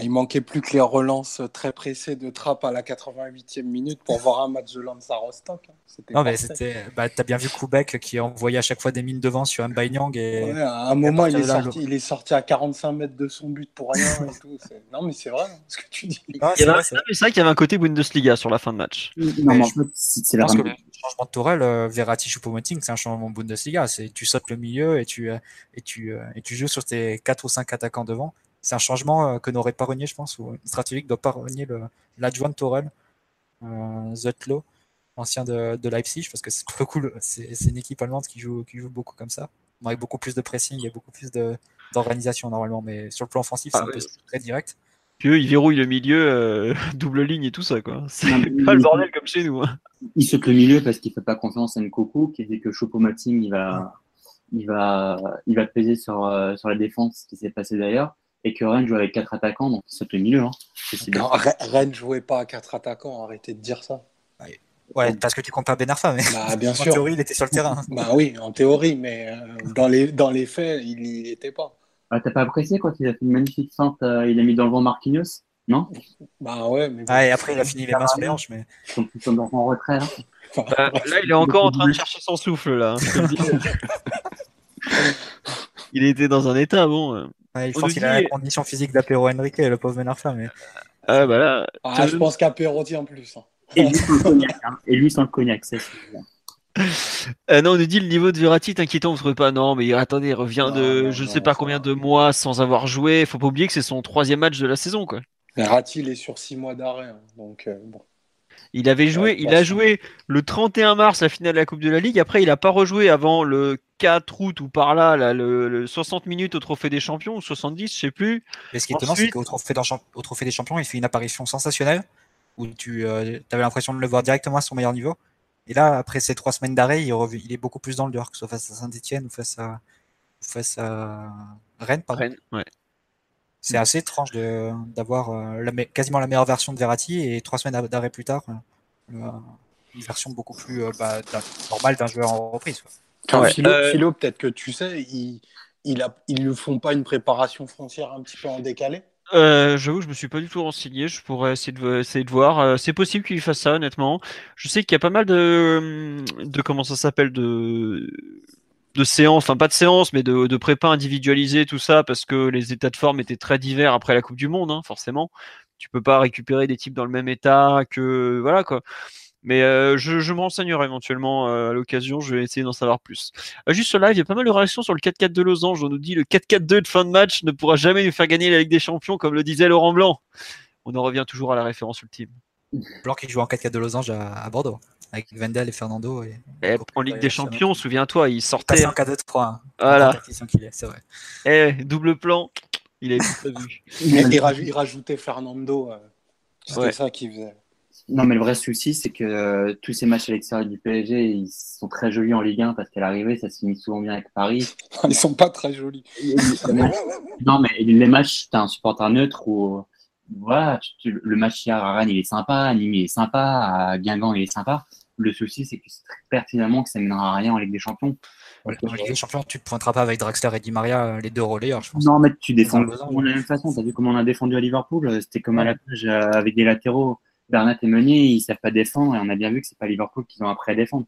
Il manquait plus que les relances très pressées de Trapp à la 88e minute pour voir un match de Lance Rostock. Hein. Non, mais c'était. Bah, T'as bien vu Koubek qui envoyait à chaque fois des mines devant sur un Nyang. Et... à un moment, il est, sorti, il est, sorti, à 45 mètres de son but pour rien. et [laughs] tout. Non, mais c'est vrai hein, ce que tu dis. c'est vrai, qu'il y avait un côté Bundesliga sur la fin de match. Non, mais c'est le changement de Tourelle, euh, Verratti Choupo-Moting, c'est un changement Bundesliga. Tu sautes le milieu et tu, euh, et, tu, euh, et tu joues sur tes 4 ou 5 attaquants devant c'est un changement euh, que n'aurait pas renié, je pense, ou une stratégie que doit pas renier l'adjoint de Torel, euh, Zutlo, ancien de, de, Leipzig, parce que c'est cool, c'est une équipe allemande qui joue, qui joue beaucoup comme ça. avec beaucoup plus de pressing, il y a beaucoup plus d'organisation normalement, mais sur le plan offensif, c'est ah un peu très direct. Puis eux, ils verrouillent le milieu, euh, [laughs] double ligne et tout ça, quoi. C'est pas le bordel comme chez nous. Hein. Il saute le milieu parce qu'il fait pas confiance à Nkoku, qui dit que Choupo-Moting, il va, il va, il va peser sur, euh, sur la défense, ce qui s'est passé d'ailleurs et que Rennes joue avec quatre attaquants, donc ça fait milieu. Hein. Non, Rennes jouait pas à quatre attaquants, arrêtez de dire ça. Ouais, parce que tu compares Ben Arfa, mais bah, [laughs] bien en sûr. théorie, il était sur le terrain. Bah oui, en théorie, mais euh, dans, les, dans les faits, il n'y était pas. Ah, T'as pas apprécié quand il a fait une magnifique feinte, euh, il a mis dans le vent Marquinhos Non? Bah ouais, mais. Ah, et après, il a fini les mains sur les hanches, mais. Ils sont en retrait, là. Bah, là, il est encore en train de chercher son souffle, là. [laughs] il était dans un état, bon. Euh je pense qu'il a la condition physique d'Apéro Henrique, le pauvre Ben Arfa. Mais... Ah, bah là, ah, je pense qu'Apéro tient plus. Hein. Et lui sans le cognac. Hein. Et lui sans le cognac, c'est [laughs] euh, non, on nous dit le niveau de Verratti est inquiétant, vous trouvez pas Non, mais attendez, il revient de je ne sais pas combien de mois sans avoir joué. Faut pas oublier que c'est son troisième match de la saison, quoi. Verratti, il est sur six mois d'arrêt, hein. donc euh, bon. Il avait joué, il a joué le 31 mars la finale de la Coupe de la Ligue. Après, il n'a pas rejoué avant le 4 août ou par là, le, 60 minutes au Trophée des Champions ou 70, je sais plus. Et ce qui est étonnant, c'est qu'au trophée, au trophée des Champions, il fait une apparition sensationnelle où tu euh, avais l'impression de le voir directement à son meilleur niveau. Et là, après ces trois semaines d'arrêt, il, il, est beaucoup plus dans le dur, que ce soit face à Saint-Etienne ou face à, face à Rennes. Rennes ouais. C'est assez étrange d'avoir euh, quasiment la meilleure version de Verratti et trois semaines d'arrêt plus tard, euh, une version beaucoup plus bah, normale d'un joueur en reprise. Euh, philo, peut-être que tu sais, ils il ils ne font pas une préparation frontière un petit peu en décalé? Euh, J'avoue, je me suis pas du tout renseigné. Je pourrais essayer de, essayer de voir. Euh, c'est possible qu'il fasse ça, honnêtement. Je sais qu'il y a pas mal de, de comment ça s'appelle, de, de séances, enfin pas de séances, mais de, de prépa individualisée, tout ça, parce que les états de forme étaient très divers après la Coupe du Monde, hein, forcément. tu peux pas récupérer des types dans le même état que voilà quoi. Mais euh, je, me renseignerai éventuellement euh, à l'occasion, je vais essayer d'en savoir plus. Euh, juste sur live, il y a pas mal de réactions sur le 4-4 de Losange. On nous dit le 4-4-2 de fin de match ne pourra jamais nous faire gagner la Ligue des Champions, comme le disait Laurent Blanc. On en revient toujours à la référence ultime. Blanc qui joue en 4-4 de Losange à Bordeaux, avec Vendel et Fernando. Et... Eh, en Ligue des Champions, souviens-toi, il sortait. En 4-2-3. hein. Voilà. C'est vrai. Eh, double plan, il est tout prévu. [laughs] Il, il raj- il rajoutait Fernando. euh, C'était Ouais. ça qu'il faisait. Non, mais le vrai souci, c'est que euh, tous ces matchs à l'extérieur du PSG, ils sont très jolis en Ligue 1 parce qu'à l'arrivée, ça se finit souvent bien avec Paris. [laughs] Ils sont pas très jolis. non, mais les matchs, t'as un supporter neutre ou voilà, tu- tu- le match hier à Rennes, il est sympa, à Nîmes, il est sympa, à Guingamp, il est sympa. Le souci, c'est que c'est très pertinemment que ça mènera à rien en Ligue des Champions. En Ligue des Champions, tu ne pointeras pas avec Draxler et Di Maria, euh, les deux relayeurs, je pense. Non, mais tu défends de la même façon. T'as vu comment on a défendu à Liverpool euh, C'était comme à la plage euh, avec des latéraux. Bernat et Meunier, ils savent pas défendre et on a bien vu que c'est pas Liverpool qu'ils ont appris à défendre.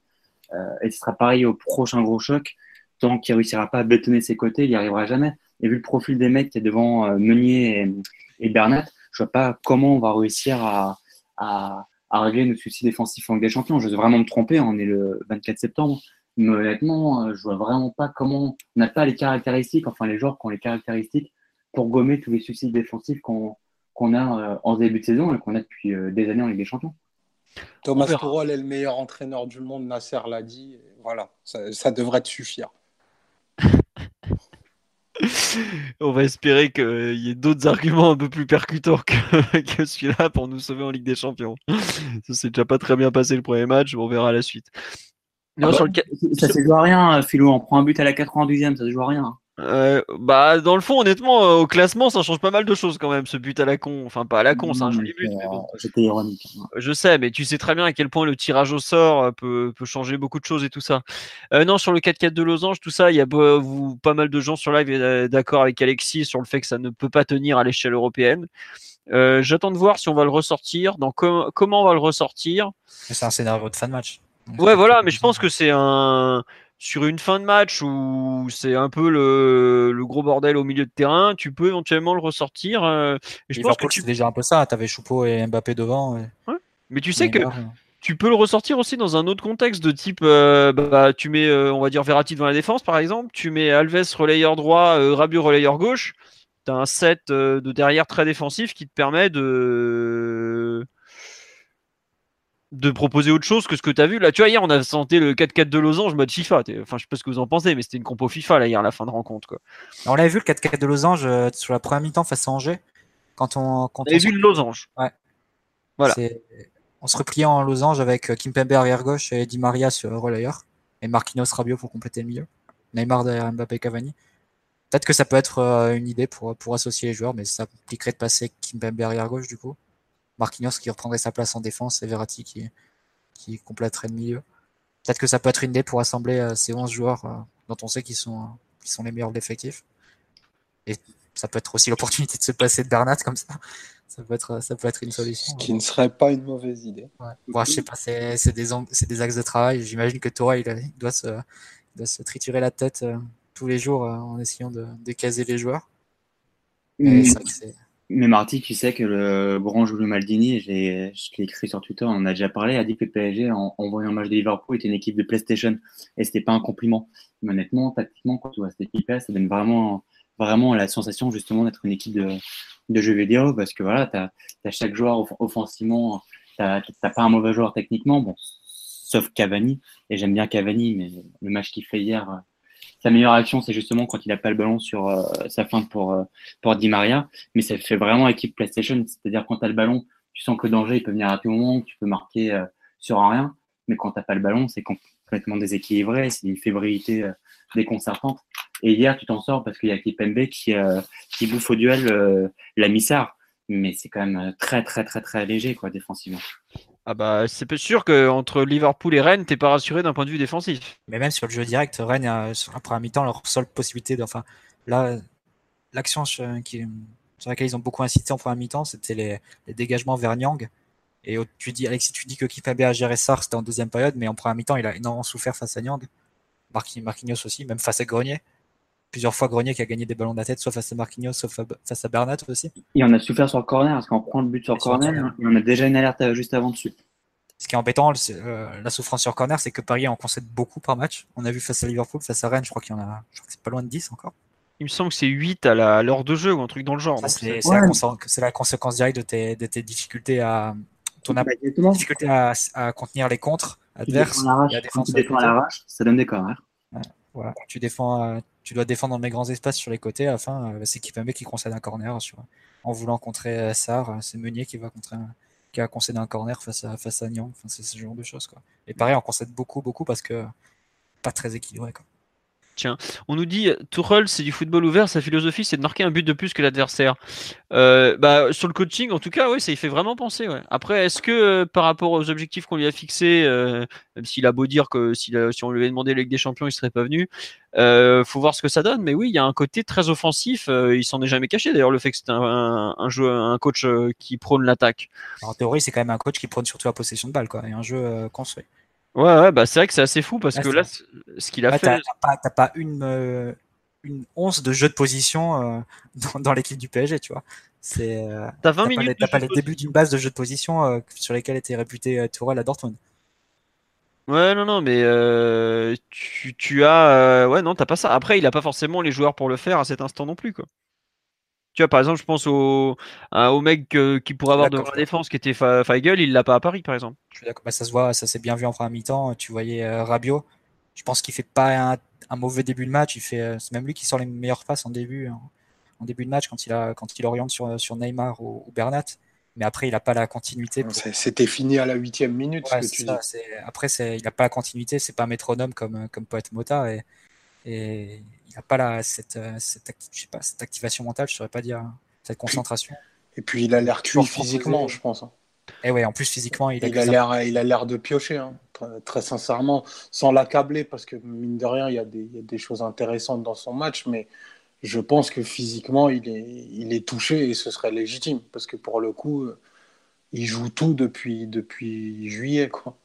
Euh, et ce sera pareil au prochain gros choc. Tant qu'il réussira pas à bétonner ses côtés, il y arrivera jamais. Et vu le profil des mecs qui est devant euh, Meunier et, et Bernat, je vois pas comment on va réussir à, à, à régler nos soucis défensifs en Ligue des Champions. Je vais vraiment me tromper. On est le 24 septembre. Mais honnêtement, euh, je vois vraiment pas comment on n'a pas les caractéristiques, enfin les joueurs qui ont les caractéristiques pour gommer tous les soucis défensifs qu'on qu'on a euh, en début de saison et qu'on a depuis euh, des années en Ligue des Champions. Thomas. Tuchel est le meilleur entraîneur du monde, Nasser l'a dit. Voilà, ça, ça devrait te suffire. [laughs] On va espérer qu'il y ait d'autres arguments un peu plus percutants que, [laughs] que celui-là pour nous sauver en Ligue des Champions. [laughs] Ça s'est déjà pas très bien passé le premier match, on verra la suite. Non, Ah bah, sur le ca- Ça se joue à rien, Philo. On prend un but à la 92e, ça se joue à rien. Euh, bah, dans le fond, honnêtement, euh, au classement, ça change pas mal de choses quand même, ce but à la con. Enfin, pas à la con, c'est un Non, joli but. mais bon. euh, J'étais ironique. hein. Je sais, mais tu sais très bien à quel point le tirage au sort euh, peut, peut changer beaucoup de choses et tout ça. Euh, non, sur le 4-4 de Losange, tout ça, il y a vous, pas mal de gens sur live euh, d'accord avec Alexis sur le fait que ça ne peut pas tenir à l'échelle européenne. Euh, J'attends de voir si on va le ressortir, dans com- comment on va le ressortir. C'est un scénario de fin de match. Ouais, voilà, mais je pense que c'est un sur une fin de match où c'est un peu le, le gros bordel au milieu de terrain, tu peux éventuellement le ressortir. euh, et je pense que tu... c'est déjà un peu ça. T'avais Choupo et Mbappé devant. et Mais tu sais que tu peux le ressortir aussi dans un autre contexte de type, euh, bah, tu mets, euh, on va dire, Verratti devant la défense, par exemple, tu mets Alves relayeur droit, euh, Rabiot relayeur gauche, tu as un set euh, de derrière très défensif qui te permet de de proposer autre chose que ce que tu as vu. Là, tu vois, hier, on a senti le 4-4 de Losange mode FIFA. Enfin, je sais pas ce que vous en pensez, mais c'était une compo FIFA, là, hier, à la fin de rencontre. Quoi. On l'avait vu le 4-4 de Losange euh, sur la première mi-temps face à Angers. Quand on, quand On on vu le Losange. Voilà. C'est- On se repliait en losange avec euh, Kimpembe arrière gauche et Di Maria sur relayeur. Et Marquinhos Rabiot pour compléter le milieu. Neymar derrière Mbappé Cavani. Peut-être que ça peut être euh, une idée pour, pour associer les joueurs, mais ça impliquerait de passer Kimpembe arrière gauche du coup. Marquinhos qui reprendrait sa place en défense et Verratti qui, qui compléterait le milieu. Peut-être que ça peut être une idée pour assembler euh, ces 11 joueurs euh, dont on sait qu'ils sont, euh, sont les meilleurs de l'effectif. Et ça peut être aussi [laughs] l'opportunité de se passer de Bernat comme ça. Ça peut être, ça peut être une solution. Ce qui ne serait pas une mauvaise idée. Ouais. Bon, je sais pas, c'est c'est des, axes de travail. J'imagine que Torah, il, a- il doit, se, il doit se triturer la tête euh, tous les jours euh, en essayant de, de caser les joueurs. Mais, c'est mais Marty, tu sais que le grand Julio Maldini, je l'ai écrit sur Twitter, on a déjà parlé, a dit que le PSG, en, voyant un match de Liverpool, était une équipe de PlayStation. Et c'était pas un compliment. Mais honnêtement, tactiquement, quand tu vois cette équipe-là, ça donne vraiment, vraiment la sensation justement d'être une équipe de, de jeux vidéo parce que voilà, tu as, chaque joueur off- offensivement, tu n'as pas un mauvais joueur techniquement, bon, sauf Cavani. Et j'aime bien Cavani, mais le match qu'il fait hier, sa meilleure action, c'est justement quand il n'a pas le ballon sur euh, sa fin pour, euh, pour Di Maria. Mais ça fait vraiment équipe PlayStation, c'est-à-dire quand tu as le ballon, tu sens que le danger il peut venir à tout moment, tu peux marquer euh, sur un rien. Mais quand tu pas le ballon, c'est complètement déséquilibré, c'est une fébrilité déconcertante. Et hier, tu t'en sors parce qu'il y a Kipembe qui, qui bouffe au duel la missard. Mais c'est quand même très, très, très, très léger, quoi, défensivement. Ah bah, c'est sûr qu'entre Liverpool et Rennes, t'es pas rassuré d'un point de vue défensif. Mais même sur le jeu direct, Rennes, euh, la première mi-temps, leur seule possibilité, enfin, là, l'action sur, qui- sur laquelle ils ont beaucoup insisté en première mi-temps, c'était les, dégagements vers Nyang. Et tu dis, Alexis, tu dis que Kipembe a géré ça, c'était en deuxième période, mais en première mi-temps, il a énormément souffert face à Nyang. Marquinhos aussi, même face à Grenier. Plusieurs fois Grenier qui a gagné des ballons de la tête, soit face à Marquinhos, soit face à Bernat aussi. Et on a souffert sur le corner, parce qu'on prend le but sur le corner, corner, on a déjà une alerte juste avant dessus. Ce qui est embêtant, euh, la souffrance sur corner, c'est que Paris en concède beaucoup par match. On a vu face à Liverpool, face à Rennes, je crois qu'il y en a, je crois que c'est pas loin de 10 encore. Il me semble que c'est 8 à l'heure de jeu ou un truc dans le genre. C'est la, conséquence directe de tes, de tes difficultés à ton bah, difficulté à, à, contenir les contres adverses. Tu défends à l'arrache, ça donne des corners. Euh, tu dois défendre dans mes grands espaces sur les côtés. Enfin, euh, c'est Kipembe qui concède un corner en voulant contrer euh, Sarr. C'est Meunier qui va contrer qui a concédé un corner face à face à. Enfin, c'est ce genre de choses. Et pareil, on concède beaucoup beaucoup parce que pas très équilibré. On nous dit Tuchel, c'est du football ouvert, sa philosophie, c'est de marquer un but de plus que l'adversaire. Euh, bah, sur le coaching, en tout cas, oui, ça y fait vraiment penser. Après, est-ce que euh, par rapport aux objectifs qu'on lui a fixés, euh, même s'il a beau dire que si, on lui avait demandé la Ligue des Champions, il serait pas venu, faut voir ce que ça donne. Mais oui, il y a un côté très offensif. il s'en est jamais caché. D'ailleurs, le fait que c'est un, un, coach qui prône l'attaque. En théorie, c'est quand même un coach qui prône surtout la possession de balle, et un jeu construit. Ouais, ouais bah c'est vrai que c'est assez fou parce que là, ce qu'il a fait. T'as pas, pas, une, euh, une once de jeu de position euh, [laughs] dans, dans l'équipe du PSG, tu vois. C'est. Euh, t'as 20 minutes. T'as pas les débuts d'une base de jeu de position sur lesquels était réputé Tourelle à Dortmund. Ouais, non, non, mais tu, tu, as. ouais, non, t'as pas ça. Après, il a pas forcément les joueurs pour le faire à cet instant non plus, quoi. Tu vois, par exemple, je pense au, au mec qui pourrait avoir de la défense qui était Feigl, il l'a pas à Paris, par exemple. Je suis d'accord. Bah, ça se voit, ça s'est bien vu en fin mi-temps. Tu voyais euh, Rabiot. Je pense qu'il fait pas un, mauvais début de match. Il fait, euh, c'est même lui qui sort les meilleures passes en début, en, début de match quand il a, quand il oriente sur, sur Neymar ou, Bernat. Mais après, il n'a pas la continuité. C'était fini à la huitième minute. tu Après, il n'a pas la continuité. C'est pas un métronome comme, comme Poète Mota. Et, et il n'a pas la, cette, euh, cette, je sais pas, cette activation mentale, je ne saurais pas dire, cette concentration. Et puis il a l'air cuit physiquement, je pense. Hein. Et ouais, en plus physiquement, il, a, l'air, il a l'air de piocher, hein, très, sincèrement, sans l'accabler, parce que mine de rien, il y, a des, il y, a des, choses intéressantes dans son match, mais je pense que physiquement, il est, il est touché et ce serait légitime, parce que pour le coup, il joue tout depuis, depuis juillet, quoi.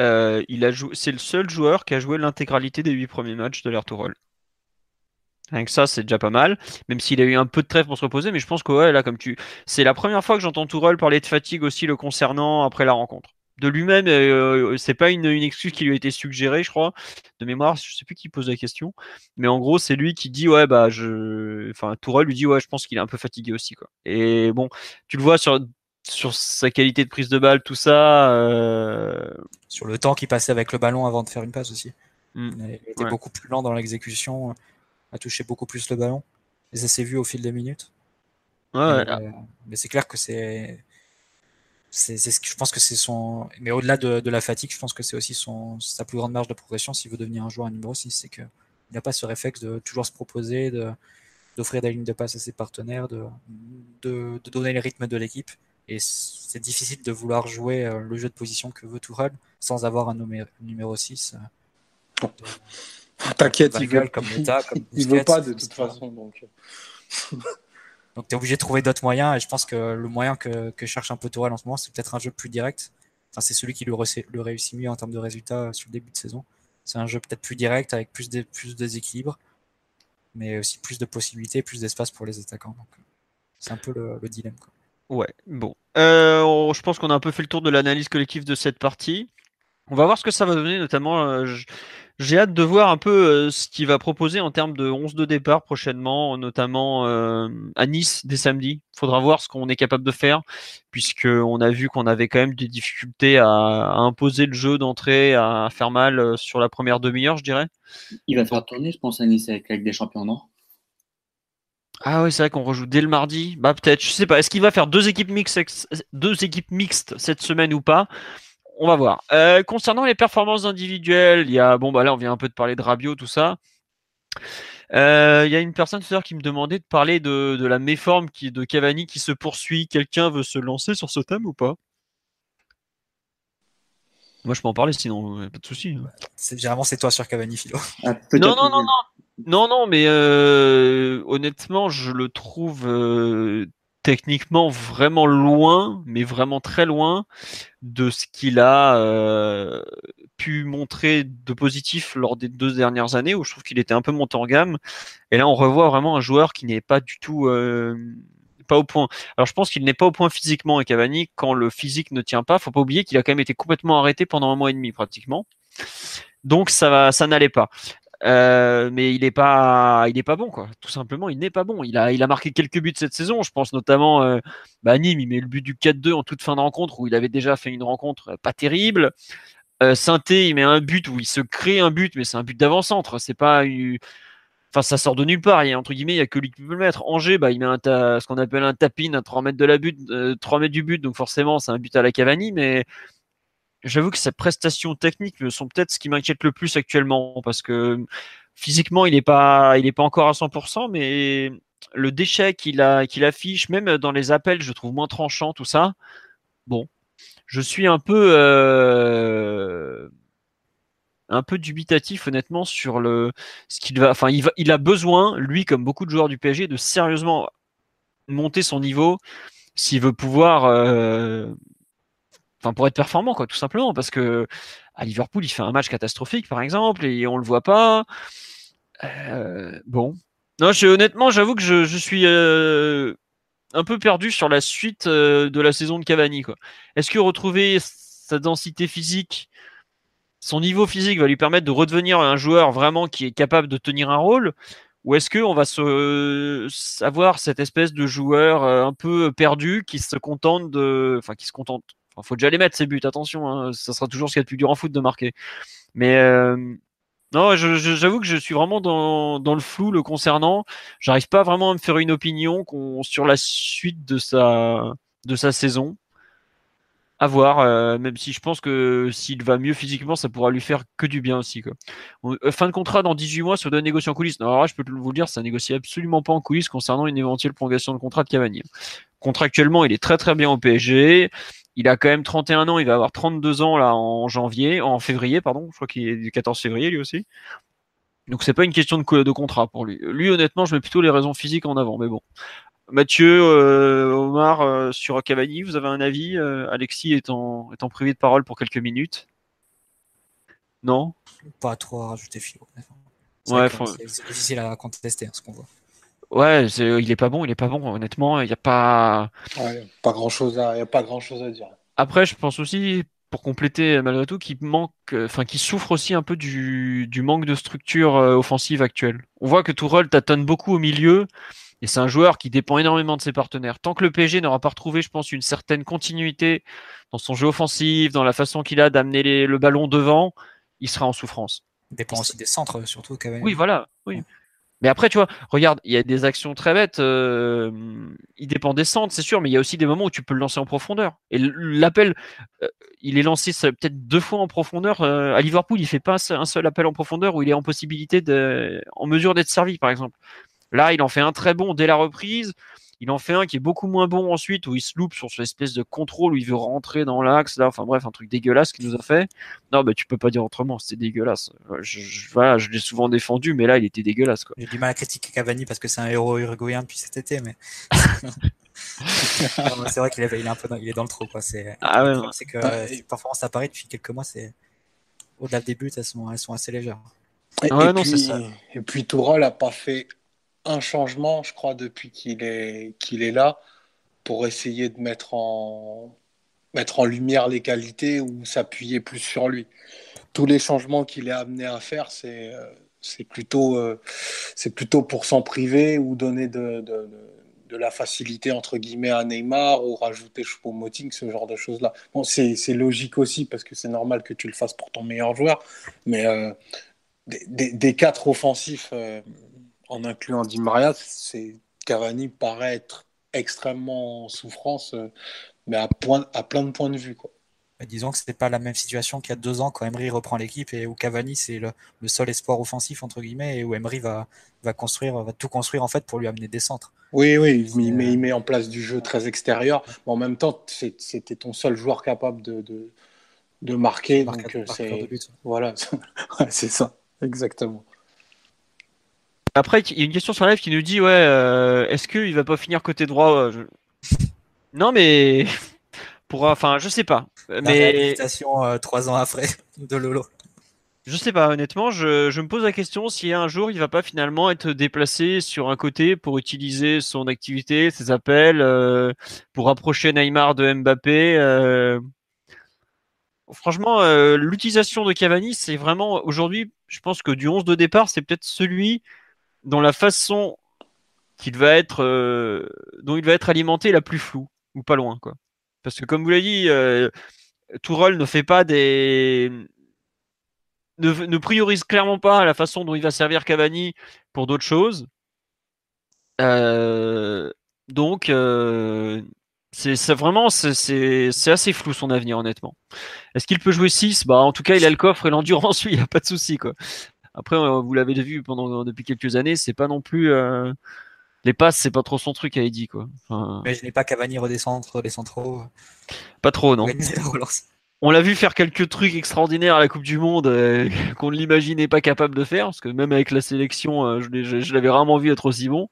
Euh, il a joué, c'est le seul joueur qui a joué l'intégralité des huit premiers matchs de l'Air que ça, c'est déjà pas mal. Même s'il a eu un peu de trêve pour se reposer, mais je pense que ouais, là, comme tu, c'est la première fois que j'entends Tourelle parler de fatigue aussi le concernant après la rencontre. De lui-même, euh, c'est pas une, excuse qui lui a été suggérée, je crois, de mémoire. Je sais plus qui pose la question, mais en gros, c'est lui qui dit ouais, bah je, enfin, Tourelle lui dit ouais, je pense qu'il est un peu fatigué aussi, quoi. Et bon, tu le vois sur sur sa qualité de prise de balle, tout ça. Euh, sur le temps qu'il passait avec le ballon avant de faire une passe aussi. Hmm. Il était beaucoup plus lent dans l'exécution a touché beaucoup plus le ballon. Et ça s'est vu au fil des minutes. Euh, mais c'est clair que c'est. C'est, ce que je pense que c'est son. Mais au-delà de, la fatigue, je pense que c'est aussi son, sa plus grande marge de progression s'il veut devenir un joueur à numéro 6. C'est qu'il n'a pas ce réflexe de toujours se proposer, de, d'offrir des lignes de passe à ses partenaires, de, de, donner le rythme de l'équipe. Et c'est difficile de vouloir jouer euh, le jeu de position que veut Tourelle sans avoir un numéro 6. T'inquiète, il veut, [laughs] comme il veut pas de toute façon. Donc, [laughs] donc tu es obligé de trouver d'autres moyens. Et je pense que le moyen que, que cherche un peu Tourelle en ce moment, c'est peut-être un jeu plus direct. Enfin, c'est celui qui le, le, réussit mieux en termes de résultats sur le début de saison. C'est un jeu peut-être plus direct, avec plus de, plus déséquilibre, mais aussi plus de possibilités, plus d'espace pour les attaquants. Donc, c'est un peu le, dilemme. Ouais, bon. Euh, je pense qu'on a un peu fait le tour de l'analyse collective de cette partie. On va voir ce que ça va donner, notamment. Euh, j'ai hâte de voir un peu euh, ce qu'il va proposer en termes de 11 de départ prochainement, notamment euh, à Nice dès samedi. Il faudra voir ce qu'on est capable de faire, puisqu'on a vu qu'on avait quand même des difficultés à, imposer le jeu d'entrée, à faire mal euh, sur la première demi-heure, je dirais. Il va faire tourner, je pense, à Nice avec, avec des champions, non? Ah oui, c'est vrai qu'on rejoue dès le mardi. Bah peut-être, je sais pas. Est-ce qu'il va faire deux équipes mixtes, deux équipes mixtes cette semaine ou pas? On va voir. Euh, concernant les performances individuelles, il y a bon bah là on vient un peu de parler de Rabiot, tout ça. Euh, il y a une personne tout à l'heure qui me demandait de parler de, la méforme qui, de Cavani qui se poursuit. Quelqu'un veut se lancer sur ce thème ou pas? Moi je peux en parler sinon, pas de souci. Hein. généralement c'est toi sur Cavani, Philo. Ah, non, non, non, non, non, non, mais euh, honnêtement je le trouve techniquement vraiment loin, mais vraiment très loin de ce qu'il a euh, pu montrer de positif lors des deux dernières années, où je trouve qu'il était un peu monté en gamme. Et là, on revoit vraiment un joueur qui n'est pas du tout euh, pas au point. Alors, je pense qu'il n'est pas au point physiquement. Et Cavani, quand le physique ne tient pas, faut pas oublier qu'il a quand même été complètement arrêté pendant un mois et demi pratiquement. Donc ça, ça n'allait pas. Euh, mais il n'est pas, il pas bon quoi. Tout simplement, il n'est pas bon. Il a, il a marqué quelques buts cette saison. Je pense notamment, euh, bah, Nîmes, il met le but du 4-2 en toute fin de rencontre où il avait déjà fait une rencontre pas terrible. Euh, Sainté, il met un but où il se crée un but, mais c'est un but d'avant-centre. C'est pas, enfin ça sort de nulle part. Il y a entre guillemets, il y a que lui qui peut le mettre. Angers, bah, il met un ce qu'on appelle un tapin à 3 mètres de la but, 3 mètres du but, donc forcément c'est un but à la Cavani, mais j'avoue que ses prestations techniques sont peut-être ce qui m'inquiète le plus actuellement parce que physiquement il n'est pas il est pas encore à 100% mais le déchet qu'il qu'il affiche même dans les appels je trouve moins tranchant tout ça. Bon je suis un peu euh, un peu dubitatif honnêtement sur le ce qu'il va enfin il va il a besoin lui comme beaucoup de joueurs du PSG de sérieusement monter son niveau s'il veut pouvoir euh, enfin pour être performant quoi tout simplement parce que à Liverpool il fait un match catastrophique par exemple et on le voit pas. Euh, bon. Non je, honnêtement j'avoue que je, suis euh, un peu perdu sur la suite euh, de la saison de Cavani quoi. Est-ce que retrouver sa densité physique son niveau physique va lui permettre de redevenir un joueur vraiment qui est capable de tenir un rôle? Ou est-ce qu'on va se savoir cette espèce de joueur un peu perdu qui se contente de enfin qui se contente il faut déjà les mettre ces buts, attention, hein, ça sera toujours ce qu'il y a de plus dur en foot de marquer. Mais euh, non, j'avoue que je suis vraiment dans, le flou le concernant. J'arrive pas vraiment à me faire une opinion sur la suite de sa, de sa saison. À voir, euh, même si je pense que s'il va mieux physiquement, ça pourra lui faire que du bien aussi. Euh, fin de contrat dans 18 mois, ça doit négocier en coulisses. Alors là, je peux vous le dire, ça négocie absolument pas en coulisses concernant une éventuelle prolongation de contrat de Cavani. Contractuellement, il est très très bien au PSG il a quand même 31 ans, il va avoir 32 ans là en janvier, en février, pardon. Je crois qu'il est du 14 février lui aussi. Donc c'est pas une question de, de, contrat pour lui. Lui honnêtement, je mets plutôt les raisons physiques en avant, mais bon. Mathieu, euh, Omar, euh, sur Cavani, vous avez un avis euh, Alexis est en, est en privé de parole pour quelques minutes? Non? Pas trop à rajouter philo. Ouais, c'est difficile à contester hein, ce qu'on voit. Ouais, il est pas bon, il est pas bon, honnêtement. Il n'y a pas. pas grand chose à, y a pas grand chose à dire. Après, je pense aussi, pour compléter malgré tout, qu'il manque, enfin, qu'il souffre aussi un peu du, du manque de structure euh, offensive actuelle. On voit que Tourelle tâtonne beaucoup au milieu. Et c'est un joueur qui dépend énormément de ses partenaires. Tant que le PSG n'aura pas retrouvé, je pense, une certaine continuité dans son jeu offensif, dans la façon qu'il a d'amener le ballon devant, il sera en souffrance. Dépend aussi des centres, surtout. Oui, voilà. Oui. Mais après, tu vois, regarde, il y a des actions très bêtes. Euh, il dépend des centres, c'est sûr, mais il y a aussi des moments où tu peux le lancer en profondeur. Et l'appel, euh, il est lancé peut-être deux fois en profondeur. Euh, à Liverpool, il fait pas un seul appel en profondeur où il est en possibilité de, en mesure d'être servi, par exemple. Là, il en fait un très bon dès la reprise. Il en fait un qui est beaucoup moins bon ensuite, où il se loupe sur cette espèce de contrôle, où il veut rentrer dans l'axe, là. Enfin bref, un truc dégueulasse qu'il nous a fait. Non, bah tu peux pas dire autrement, c'était dégueulasse. Je, je, voilà, je l'ai souvent défendu, mais là, il était dégueulasse, quoi. J'ai du mal à critiquer Cavani parce que c'est un héros uruguayen depuis cet été, mais. [laughs] c'est vrai qu'il est, il est un peu dans, il est dans le trou, quoi. C'est, ah ouais, c'est que les performances à Paris depuis quelques mois, c'est au-delà des buts, elles sont, elles sont assez légères. Et, ouais, non, puis, ça. et puis Tourelle a pas fait un changement, je crois, depuis qu'il est, qu'il est là, pour essayer de mettre en, mettre en lumière les qualités ou s'appuyer plus sur lui. Tous les changements qu'il est amené à faire, c'est, euh, c'est, plutôt, euh, c'est plutôt pour s'en priver ou donner de, de, la facilité, entre guillemets, à Neymar ou rajouter Choupo-Moting, ce genre de choses-là. Bon, c'est, c'est logique aussi parce que c'est normal que tu le fasses pour ton meilleur joueur, mais euh, des, quatre offensifs en incluant Di Maria, c'est Cavani paraît être extrêmement en souffrance, euh, mais à, point, à plein de points de vue. Quoi. disons que ce n'est pas la même situation qu'il y a deux ans quand Emery reprend l'équipe et où Cavani c'est le, seul espoir offensif entre guillemets et où Emery va, va construire, va tout construire en fait pour lui amener des centres. Oui, oui, il met, il met en place du jeu très extérieur. Mais en même temps, c'était ton seul joueur capable de, de, de marquer. donc euh, c'est voilà, [laughs] c'est ça, exactement. Après, il y a une question sur live qui nous dit ouais, euh, est-ce qu'il va pas finir côté droit Non, mais [laughs] pour, enfin, je sais pas. La Mais euh, trois ans après [laughs] de Lolo. je sais pas. Honnêtement, je, je me pose la question si un jour il va pas finalement être déplacé sur un côté pour utiliser son activité, ses appels, euh, pour rapprocher Neymar de Mbappé. euh. Franchement, euh, l'utilisation de Cavani, c'est vraiment aujourd'hui, je pense que du 11 de départ, c'est peut-être celui dont la façon va être, euh, dont il va être alimenté la plus floue ou pas loin, quoi. Parce que comme vous l'avez dit, euh, Tourelle ne fait pas des ne, ne priorise clairement pas la façon dont il va servir Cavani pour d'autres choses. Euh, donc, euh, c'est vraiment c'est assez flou son avenir, honnêtement. Est-ce qu'il peut jouer 6 Bah, en tout cas, il a le coffre et l'endurance, [laughs] lui, il n'y a pas de souci, quoi. Après, euh, vous l'avez vu pendant depuis quelques années, c'est pas non plus euh, les passes, c'est pas trop son truc à Eddie, quoi. Enfin, Mais je n'ai pas Cavani redescendre les centraux. pas trop, non. On l'a vu faire quelques trucs extraordinaires à la Coupe du Monde euh, [laughs] qu'on ne l'imaginait pas capable de faire, parce que même avec la sélection, euh, je l'ai- je, je l'avais rarement vu être aussi bon.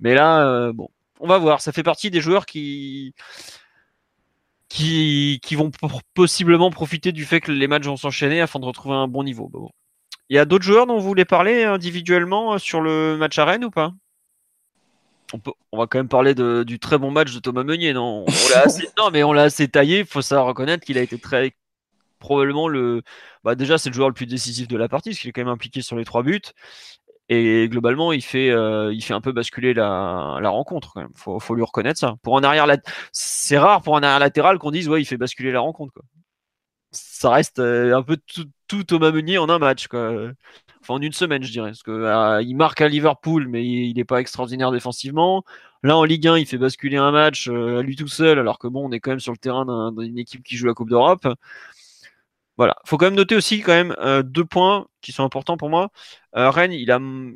Mais là, euh, bon, on va voir. Ça fait partie des joueurs qui qui, qui vont possiblement profiter du fait que les matchs vont s'enchaîner afin de retrouver un bon niveau. Bah bon. Il y a d'autres joueurs dont vous voulez parler individuellement euh, sur le match à Rennes ou pas? On, peut, on va quand même parler de, du très bon match de Thomas Meunier, non? On l'a [laughs] assez, Non, mais on l'a assez taillé. Il faut savoir reconnaître qu'il a été très probablement le. Bah déjà, c'est le joueur le plus décisif de la partie, parce qu'il est quand même impliqué sur les trois buts. Et globalement, il fait, euh, il fait un peu basculer la, la rencontre. Quand même. Faut, faut lui reconnaître ça. Pour un arrière, lat- c'est rare pour un arrière latéral qu'on dise ouais, il fait basculer la rencontre. Quoi. Ça reste euh, un peu tout, tout Thomas Meunier en un match. Quoi. Enfin, en une semaine, je dirais. Parce que euh, il marque à Liverpool, mais il n'est pas extraordinaire défensivement. Là, en Ligue 1, il fait basculer un match euh, à lui tout seul, alors que bon, on est quand même sur le terrain d'un- d'une équipe qui joue la Coupe d'Europe. Voilà. Faut quand même noter aussi quand même euh, deux points qui sont importants pour moi. Rennes,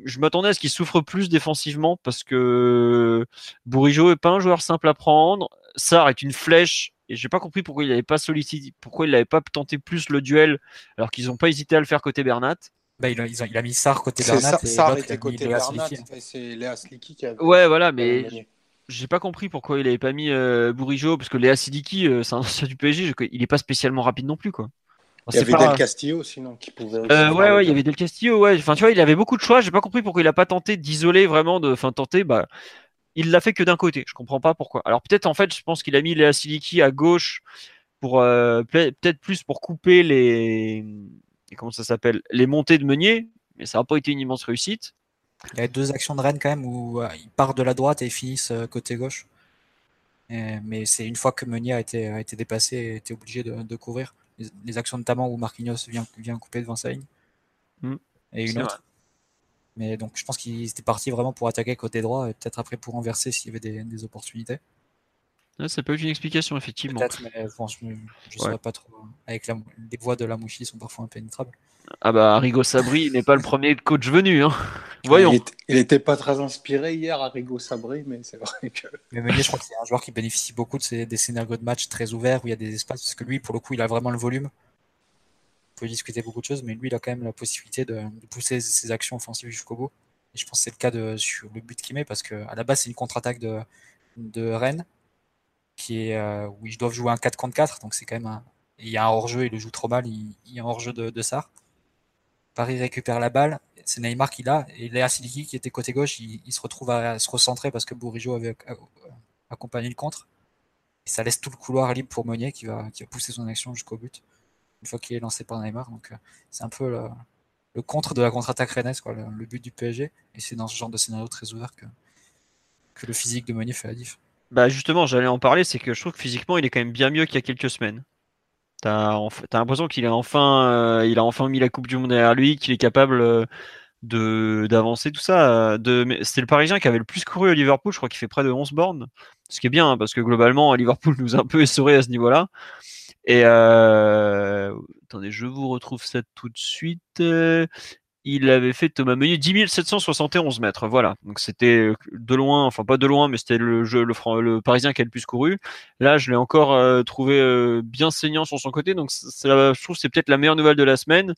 je m'attendais à ce qu'il souffre plus défensivement parce que Bourigeau est pas un joueur simple à prendre. Sarr est une flèche et j'ai pas compris pourquoi il n'avait pas sollicité, pourquoi il n'avait pas tenté plus le duel alors qu'ils n'ont pas hésité à le faire côté Bernat. Bah, il, a, il mis Sarr côté Bernat et a était côté Léa Bernat, c'est Léa Sliki qui avait. Ouais, voilà, mais j'ai pas compris pourquoi il avait pas mis euh, Bourigeau parce que Léa Sidiki, euh, c'est un ancien du PSG, je- il est pas spécialement rapide non plus quoi. Il y avait pas- Del Castillo sinon qui pouvait. aussi Euh, ouais, ouais, il y avait Del Castillo, ouais. Enfin, tu vois, il avait beaucoup de choix. J'ai pas compris pourquoi il a pas tenté d'isoler vraiment, de, enfin, tenter, bah, il l'a fait que d'un côté. Je comprends pas pourquoi. Alors peut-être, en fait, je pense qu'il a mis Léa Siliki à gauche pour, euh, peut- peut-être plus pour couper les, comment ça s'appelle, les montées de Meunier. Mais ça n'a pas été une immense réussite. Il y a deux actions de Rennes quand même où euh, ils partent de la droite et ils finissent euh, côté gauche. Et- mais c'est une fois que Meunier a été, a été dépassé et était obligé de, de couvrir. Les, les actions notamment où Marquinhos vient, vient couper devant sa ligne. Mm. Et une autre. Mais donc je pense qu'ils étaient partis vraiment pour attaquer côté droit et peut-être après pour renverser s'il y avait des, des opportunités. Ouais, ça peut être une explication, effectivement. Peut-être, mais bon, je ne saurais pas trop. Avec la, les voies de la mouchie sont parfois impénétrables. Ah bah, Arrigo Sabri n'est pas le premier coach venu, hein. [laughs] Voyons. Il, était- il était pas très inspiré hier, Arrigo Sabri, mais c'est vrai que. [laughs] Mais Meunier, je crois que c'est un joueur qui bénéficie beaucoup de ces, des scénarios de match très ouverts où il y a des espaces, parce que lui, pour le coup, il a vraiment le volume. Peut discuter beaucoup de choses, mais lui, il a quand même la possibilité de, pousser ses actions offensives jusqu'au bout. Et je pense que c'est le cas de, sur le but qu'il met, parce que à la base, c'est une contre-attaque de, Rennes, qui est, euh, où ils doivent jouer un 4 contre 4, donc c'est quand même un. Il y a un hors-jeu, il le joue trop mal, il, il y a un hors-jeu de, de. Paris récupère la balle, c'est Neymar qui l'a, et Léa Siliki qui était côté gauche, il, il se retrouve à, se recentrer parce que Bourigeau avait euh, accompagné le contre. Et ça laisse tout le couloir libre pour Meunier qui va, qui va pousser son action jusqu'au but, une fois qu'il est lancé par Neymar. Donc euh, c'est un peu le, contre de la contre-attaque rennaise, quoi, le, but du PSG. Et c'est dans ce genre de scénario très ouvert que, que le physique de Meunier fait la diff. Bah justement, j'allais en parler, c'est que je trouve que physiquement, il est quand même bien mieux qu'il y a quelques semaines. T'as enf- l'impression qu'il a enfin, euh, il a enfin mis la Coupe du Monde derrière lui, qu'il est capable euh, de d'avancer tout ça. c'est le Parisien qui avait le plus couru à Liverpool, je crois qu'il fait près de 11 bornes, ce qui est bien hein, parce que globalement, Liverpool [laughs] nous a un peu essoré à ce niveau-là. Et euh, attendez, je vous retrouve ça tout de suite. Il avait fait Thomas Meunier 10 771 mètres. Voilà. Donc c'était de loin, enfin pas de loin, mais c'était le jeu, le, Parisien qui a le plus couru. Là, je l'ai encore trouvé bien saignant sur son côté. Donc la- je trouve c'est peut-être la meilleure nouvelle de la semaine.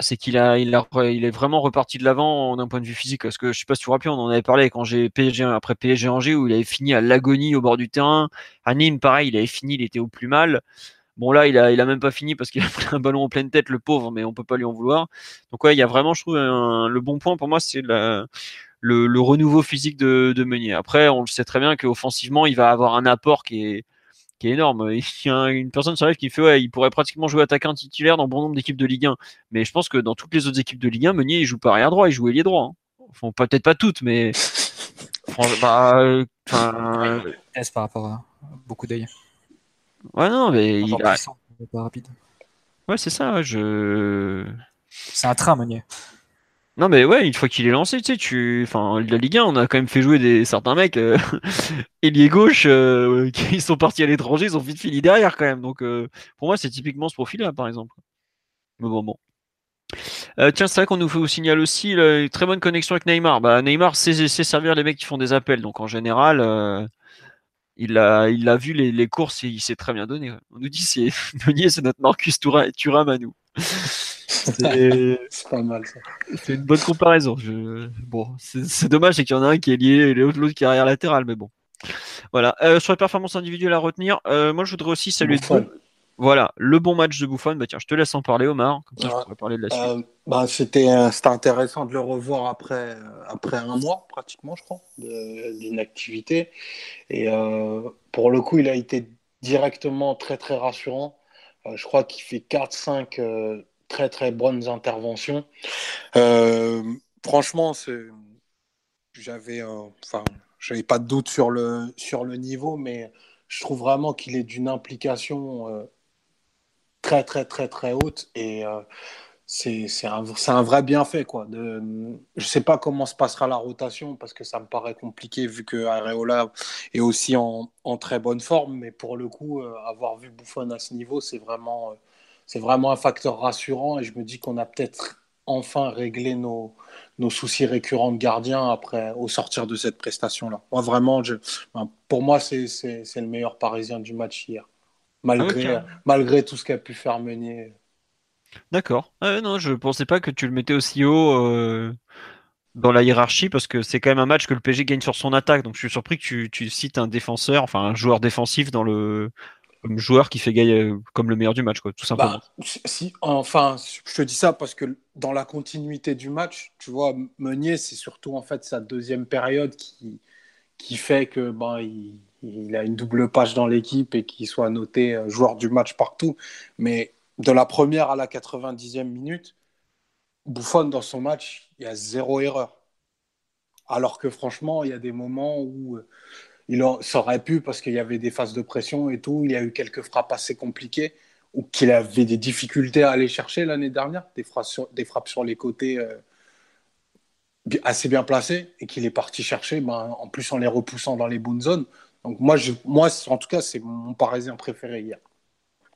C'est qu'il a, il est vraiment reparti de l'avant d'un point de vue physique. Parce que je sais pas si tu te rappelles, on en avait parlé quand j'ai PSG après PSG Angers où il avait fini à l'agonie au bord du terrain. À Nîmes, pareil, il avait fini, il était au plus mal. Bon là, il a, il a même pas fini parce qu'il a [laughs] pris un ballon en pleine tête, le pauvre, mais on peut pas lui en vouloir. Donc ouais, il y a vraiment, je trouve, le bon point pour moi, c'est le, renouveau physique de Meunier. Après, on le sait très bien qu'offensivement, il va avoir un apport qui est qui est énorme. Y a une personne sur live qui fait ouais, il pourrait pratiquement jouer attaquant titulaire dans bon nombre d'équipes de Ligue 1. Mais je pense que dans toutes les autres équipes de Ligue 1, Meunier il joue pas arrière droit, il joue ailier droit. Hein. Enfin, peut-être pas toutes, mais [laughs] bah, euh, enfin, par rapport à beaucoup d'œil. Ouais non, mais il a... pas rapide. Ouais, c'est ça. Je. C'est un train, Meunier. Non mais ouais, une fois qu'il est lancé, tu sais, tu, enfin, la Ligue 1, on a quand même fait jouer des certains mecs euh... [laughs] ailier gauche euh, [laughs] qui sont partis à l'étranger, ils ont vite fini derrière quand même. Donc euh, pour moi, c'est typiquement ce profil-là, par exemple. Mais bon, bon. Euh, tiens, c'est vrai qu'on nous fait, signale aussi une très bonne connexion avec Neymar. Bah, Neymar sait, servir les mecs qui font des appels, donc en général, il a, vu les, courses et il s'est très bien donné. On nous dit c'est [laughs] c'est notre Marcus Thuram à nous. [laughs] C'est pas mal ça. C'est une bonne comparaison. Je... Bon, c'est dommage, c'est qu'il y en a un qui est lié et l'autre qui est arrière latéral, mais bon. Voilà. Euh, sur les performances individuelles à retenir, euh, moi je voudrais aussi saluer. Voilà, le bon match de Buffon. Bah tiens, je te laisse en parler, Omar. Comme ça, je pourrais parler de la suite. Euh, bah, c'était intéressant de le revoir après, après un mois, pratiquement, je crois, d'inactivité. Et pour le coup, il a été directement très, très rassurant. Je crois qu'il fait 4-5 très très bonnes interventions. Euh, franchement, j'avais, enfin, pas de doute sur le sur le niveau, mais je trouve vraiment qu'il est d'une implication euh, très très très très haute et euh, c'est un, un, vrai bienfait. Quoi. De, je ne sais pas comment se passera la rotation parce que ça me paraît compliqué vu que Areola est aussi en, en très bonne forme. Mais pour le coup, avoir vu Buffon à ce niveau, c'est vraiment, c'est vraiment un facteur rassurant et je me dis qu'on a peut-être enfin réglé nos, nos soucis récurrents de gardien après au sortir de cette prestation-là. Moi, vraiment, je, pour moi, c'est le meilleur Parisien du match hier, malgré, ah, malgré tout ce qu'a pu faire Meunier. D'accord. Ah, non, je pensais pas que tu le mettais aussi haut euh, dans la hiérarchie parce que c'est quand même un match que le PSG gagne sur son attaque. Donc je suis surpris que tu, cites un défenseur, enfin un joueur défensif dans le comme joueur qui fait gagner euh, comme le meilleur du match, tout simplement. Bah, si, enfin, je te dis ça parce que dans la continuité du match, tu vois, Meunier, c'est surtout en fait sa deuxième période qui, qui fait que ben, il, il a une double page dans l'équipe et qu'il soit noté euh, joueur du match partout. Mais de la première à la 90e minute, Buffon dans son match, il y a zéro erreur. Alors que franchement, il y a des moments où euh, il aurait pu parce qu'il y avait des phases de pression et tout. Il y a eu quelques frappes assez compliquées ou qu'il avait des difficultés à aller chercher l'année dernière, des frappes sur, les côtés euh, assez bien placées et qu'il est parti chercher, ben, en plus en les repoussant dans les bonnes zones. Donc moi, moi en tout cas, c'est mon Parisien préféré hier.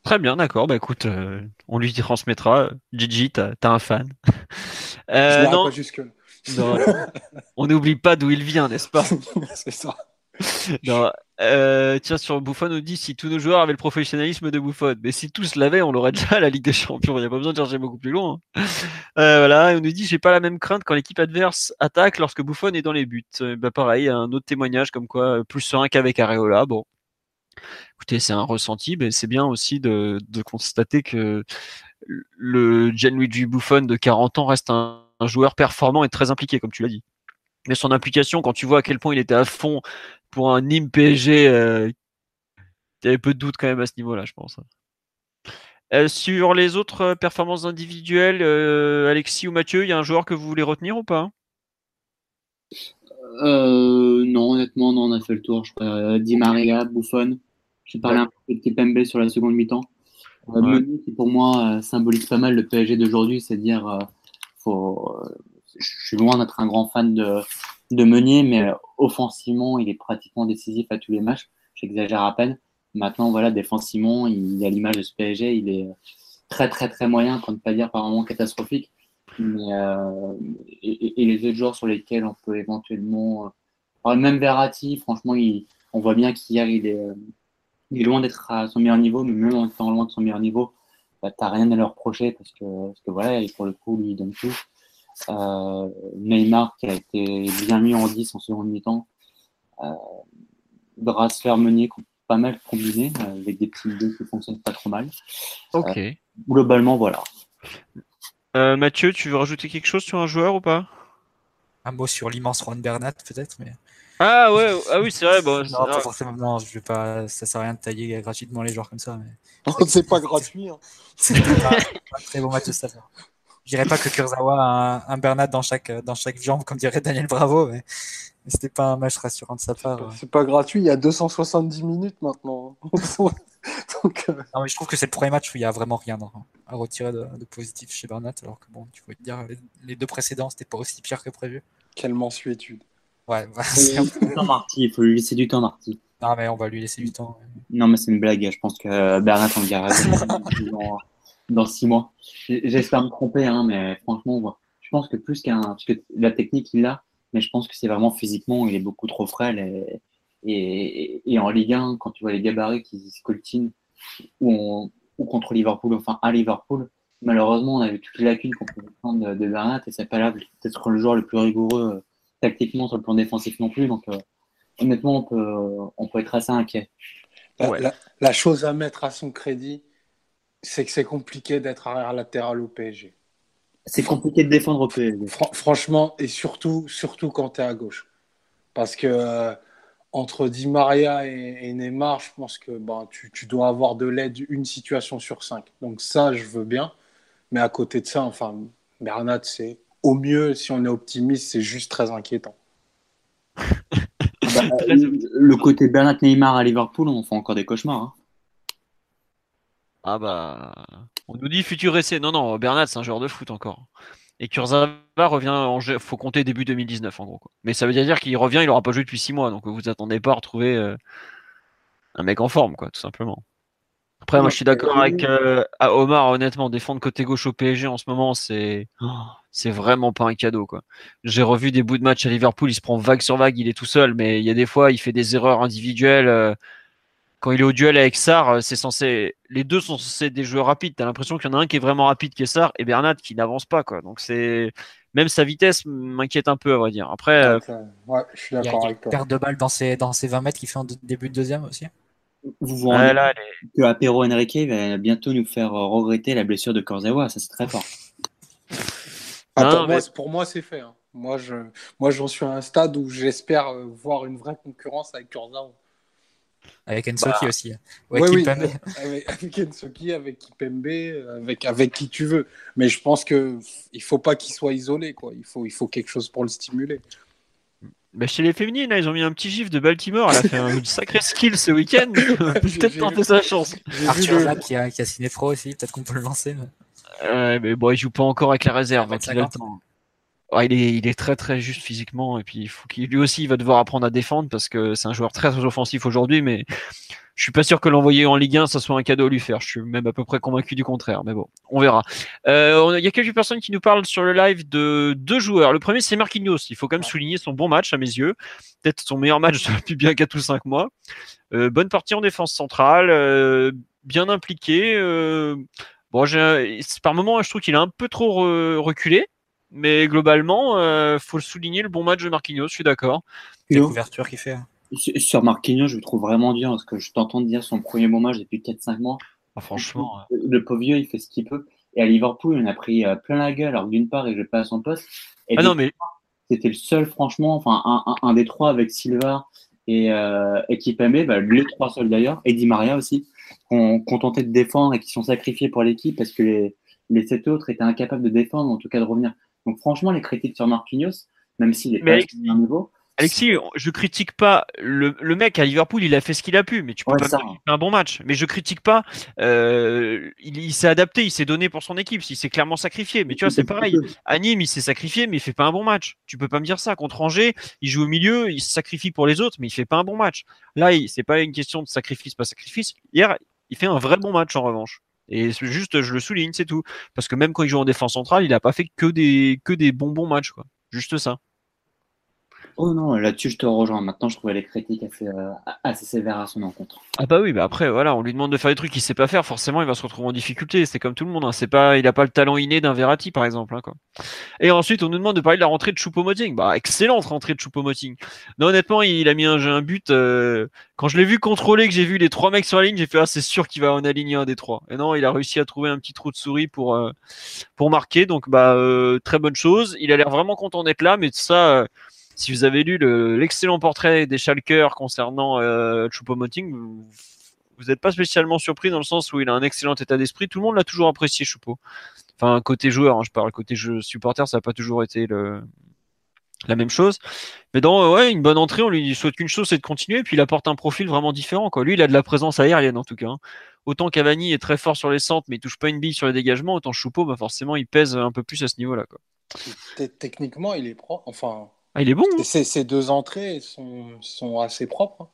Très bien, d'accord. Bah écoute, euh, on lui transmettra. Gigi, t'as as un fan. [laughs] Euh, non, jusque non on n'oublie pas d'où il vient, n'est-ce pas? [laughs] C'est ça. Euh, tiens, sur Buffon, nous dit si tous nos joueurs avaient le professionnalisme de Buffon. Mais si tous l'avaient, on l'aurait déjà à la Ligue des Champions. Il n'y a pas besoin de chercher beaucoup plus loin. Hein. Voilà, on nous dit j'ai pas la même crainte quand l'équipe adverse attaque lorsque Buffon est dans les buts. Bah, pareil, un autre témoignage comme quoi plus serein qu'avec Areola. Bon, écoutez, c'est un ressenti, mais c'est bien aussi de, constater que le Gianluigi Buffon de 40 ans reste un joueur performant et très impliqué, comme tu l'as dit. Mais son implication, quand tu vois à quel point il était à fond pour un Nîmes euh, il y avait peu de doute quand même à ce niveau-là, je pense. Euh, sur les autres performances individuelles, euh, Alexis ou Mathieu, il y a un joueur que vous voulez retenir ou pas? Non, honnêtement, non, on a fait le tour. Je Di Maria, Buffon. J'ai parlé un peu de Kipembe sur la seconde mi-temps. qui pour moi symbolise pas mal le PSG d'aujourd'hui, c'est dire faut je suis loin d'être un grand fan de, de Meunier, mais offensivement, il est pratiquement décisif à tous les matchs. J'exagère à peine. Maintenant, voilà, défensivement, il, a l'image de ce PSG, il est très, très, très moyen, pour ne pas dire par moment catastrophique. Euh, et, les autres joueurs sur lesquels on peut éventuellement. Euh, même Verratti, franchement, il, on voit bien qu'hier, il est, il est loin d'être à son meilleur niveau, mais même en étant loin de son meilleur niveau, bah, t'as rien à leur reprocher parce que, parce que voilà, et pour le coup, lui, il donne tout. Euh, Neymar qui a été bien mis en 10 en seconde mi-temps. Euh, Draxler Meunier qui ont pas mal combiné euh, avec des petits deux qui fonctionnent pas trop mal. Ok. Euh, globalement, voilà. Euh, Mathieu, tu veux rajouter quelque chose sur un joueur ou pas? Un mot sur l'immense Juan Bernat, peut-être, mais. Ah ouais, ah oui, c'est vrai. Bon, Non, pas forcément. Non, je vais pas. Ça sert à rien de tailler gratuitement les joueurs comme ça. Mais... [laughs] c'est pas gratuit. Hein. C'était pas, pas un très bon match de Stafford. Je dirais pas que Kurzawa a un, un Bernat dans chaque, dans chaque jambe, comme dirait Daniel Bravo, mais, mais c'était pas un match rassurant de sa part. ouais. C'est pas gratuit, il y a 270 minutes maintenant. [laughs] Donc, euh, Non, mais je trouve que c'est le premier match où il y a vraiment rien dans- à retirer de, de positif chez Bernat, alors que bon, tu pouvais te dire, les, les deux précédents, c'était pas aussi pire que prévu. quelle mensuétude. Ouais, voilà, c'est un peu- Du temps, Marty, il faut lui laisser du temps, Marty. Non, mais on va lui laisser du temps. Non, mais c'est une blague. Je pense que Bernat en dira dans, dans six mois. J'espère me tromper, hein, mais franchement, je pense que plus qu'un. Parce que la technique, il l'a, mais je pense que c'est vraiment physiquement, il est beaucoup trop frêle. Et, et, et en Ligue 1, quand tu vois les gabarits qui se coltinent, ou, on- ou contre Liverpool, enfin à Liverpool, malheureusement, on a vu toutes les lacunes qu'on peut prendre de, de Bernat, et c'est pas là peut-être le joueur le plus rigoureux euh, tactiquement sur le plan défensif non plus. Donc, euh, honnêtement, on peut, on peut être assez inquiet. La, Ouais. la- la chose à mettre à son crédit, c'est que c'est compliqué d'être arrière latéral au PSG. C'est compliqué de défendre au PSG. Fran- franchement, et surtout, surtout quand tu es à gauche. Parce que euh, entre Di Maria et, et Neymar, je pense que ben, tu, tu dois avoir de l'aide une situation sur cinq. Donc ça, je veux bien. Mais à côté de ça, enfin, Bernat, c'est au mieux, si on est optimiste, c'est juste très inquiétant. Bah, le, le côté Bernat Neymar à Liverpool, on fait encore des cauchemars. hein. Ah bah, on nous dit futur essai. Non, non, Bernat, c'est un joueur de foot encore. Et Kurzawa revient en jeu, faut compter début 2019 en gros. quoi. Mais ça veut dire qu'il revient, il aura pas joué depuis 6 mois, donc vous attendez pas à retrouver euh, un mec en forme, quoi, tout simplement. Après, moi je suis d'accord avec euh, à Omar, honnêtement, défendre côté gauche au PSG en ce moment, c'est oh, c'est vraiment pas un cadeau, quoi. J'ai revu des bouts de match à Liverpool, il se prend vague sur vague, il est tout seul, mais il y a des fois, il fait des erreurs individuelles. euh, quand il est au duel avec Sarr, euh, c'est censé. Les deux sont censés être des joueurs rapides. T'as l'impression qu'il y en a un qui est vraiment rapide, qui est Sarr, et Bernat qui n'avance pas, quoi. Donc c'est. Même sa vitesse m'inquiète un peu, à vrai dire. Après, euh, Donc, euh, ouais, je suis Il y a d'accord avec toi. perte de balle dans ses, dans ses 20 mètres qu'il fait en début de deuxième aussi. Vous vous rendez ouais, compte que Apero Henrique va bientôt nous faire euh, regretter la blessure de Kurzawa, ça c'est très fort. [laughs] Non, pour, moi, mais- c'est- pour moi, c'est fait. hein. Moi, je, moi, j'en suis à un stade où j'espère euh, voir une vraie concurrence avec Kurzawa. Avec Ensoki aussi. Ouais, Ouais, qui oui, [laughs] avec, avec Ensoki, avec Kipembe, avec, avec qui tu veux. Mais je pense que f- il faut pas qu'il soit isolé. Quoi. Il, faut, il faut quelque chose pour le stimuler. Bah, chez les féminines, là, ils ont mis un petit gif de Baltimore. Elle a fait un [laughs] sacré skill ce week-end. [laughs] Peut-être tenter sa chance. Arthur le- Zap qui a, qui a signé pro aussi, peut-être qu'on peut le lancer. mais- Ouais, mais bon, il joue pas encore avec la réserve. donc il a le 25 temps. Ouais, il, est, il est très très juste physiquement et puis il faut qu'il lui aussi il va devoir apprendre à défendre parce que c'est un joueur très offensif aujourd'hui mais je suis pas sûr que l'envoyer en Ligue 1 ça soit un cadeau à lui faire. Je suis même à peu près convaincu du contraire mais bon on verra. Euh, il y a quelques personnes qui nous parlent sur le live de deux joueurs. Le premier c'est Marquinhos. Il faut quand même souligner son bon match à mes yeux. Peut-être son meilleur match [laughs] depuis bien 4 ou 5 mois. Euh, bonne partie en défense centrale euh, bien impliqué Bon, par moment, je trouve qu'il a un peu trop re- reculé, mais globalement, euh, faut le souligner le bon match de Marquinhos. Je suis d'accord. Les Yo, couvertures qu'il fait. hein. sur- Marquinhos, je le trouve vraiment dur parce que je t'entends dire son premier bon match depuis 4-5 mois. Ah, franchement, Le, le pauvre vieux, il fait ce qu'il peut. Et à Liverpool, il en a pris euh, plein la gueule. Alors d'une part, il jouait pas à son poste. Et ah non, mais c'était le seul, franchement, enfin, un, un, un des trois avec Silva et, euh, et Kipembe, bah, les trois seuls d'ailleurs, et Di Maria aussi, qu'on qu'on tentait de défendre et qui sont sacrifiés pour l'équipe parce que les, les sept autres étaient incapables de défendre, en tout cas de revenir. Donc franchement, les critiques sur Marquinhos, même s'il est Mais pas à un niveau, Alexis, je critique pas le, le mec à Liverpool, il a fait ce qu'il a pu, mais tu peux Ouais, pas ça. me dire qu'il fait un bon match. Mais je critique pas. euh, il il s'est adapté, il s'est donné pour son équipe, il s'est clairement sacrifié. Mais tu vois, c'est pareil. À Nîmes, il s'est sacrifié, mais il fait pas un bon match. Tu peux pas me dire ça. Contre Angers, il joue au milieu, il se sacrifie pour les autres, mais il fait pas un bon match. Là, c'est pas une question de sacrifice, pas sacrifice. Hier, il fait un vrai bon match en revanche. Et juste, je le souligne, c'est tout. Parce que même quand il joue en défense centrale, il a pas fait que des, que des bons bons matchs, quoi. Juste ça. Oh non, là-dessus, je te rejoins. Maintenant, je trouvais les critiques assez, euh, sévères à son encontre. Ah bah oui, bah après, voilà, on lui demande de faire des trucs qu'il sait pas faire, forcément, il va se retrouver en difficulté. C'est comme tout le monde, hein. c'est pas, il a pas le talent inné d'un Verratti, par exemple. Hein, quoi. Et ensuite, on nous demande de parler de la rentrée de Choupo-Moting. Bah, excellente rentrée de Choupo-Moting. Non, honnêtement, il a mis un, un but. euh, quand je l'ai vu contrôler, que j'ai vu les trois mecs sur la ligne, j'ai fait ah, c'est sûr qu'il va en aligner un des trois. Et non, il a réussi à trouver un petit trou de souris pour euh, pour marquer. Donc bah euh, très bonne chose. Il a l'air vraiment content d'être là, mais ça. Si vous avez lu le- l'excellent portrait des Schalkers concernant euh, Choupo-Moting, vous- n'êtes pas spécialement surpris dans le sens où il a un excellent état d'esprit. Tout le monde l'a toujours apprécié, Choupo. Enfin, côté joueur, hein, je parle. Côté supporter, ça n'a pas toujours été la même chose. Mais dans euh, ouais, une bonne entrée, on lui souhaite qu'une chose, c'est de continuer. Et puis il apporte un profil vraiment différent. Lui, il a de la présence aérienne en tout cas. hein. Autant Cavani est très fort sur les centres, mais il touche pas une bille sur les dégagements. Autant Choupo, bah forcément, il pèse un peu plus à ce niveau-là. Techniquement, il est propre. Enfin, Ah, il est bon. hein. ces, ces deux entrées sont, sont assez propres. hein.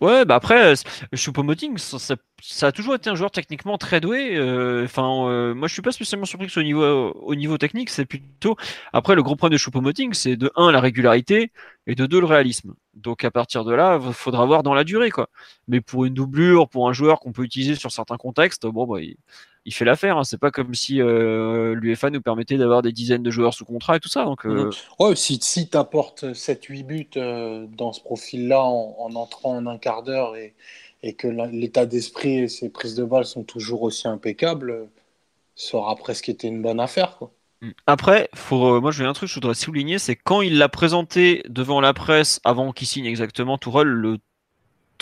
Ouais, bah après, euh, Choupo-Moting, ça, ça, ça a toujours été un joueur techniquement très doué. euh, Enfin, euh, moi, je suis pas spécialement surpris que ce niveau, au niveau technique, c'est plutôt. Après, le gros problème de Choupo-Moting, c'est de un la régularité et de deux le réalisme. Donc, à partir de là, il faudra voir dans la durée, quoi. Mais pour une doublure, pour un joueur qu'on peut utiliser sur certains contextes, bon, bah, il, il fait l'affaire. Hein. C'est pas comme si euh, l'UEFA nous permettait d'avoir des dizaines de joueurs sous contrat et tout ça. Donc, euh, Ouais, si, si tu apportes 7-8 buts euh, dans ce profil-là en, en entrant en un quart d'heure et, et que l'état d'esprit et ses prises de balles sont toujours aussi impeccables, euh, ça aura presque été une bonne affaire. Quoi. Mm. Après, faut, moi je vais un truc que je voudrais souligner, c'est quand il l'a présenté devant la presse avant qu'il signe exactement Tourelle le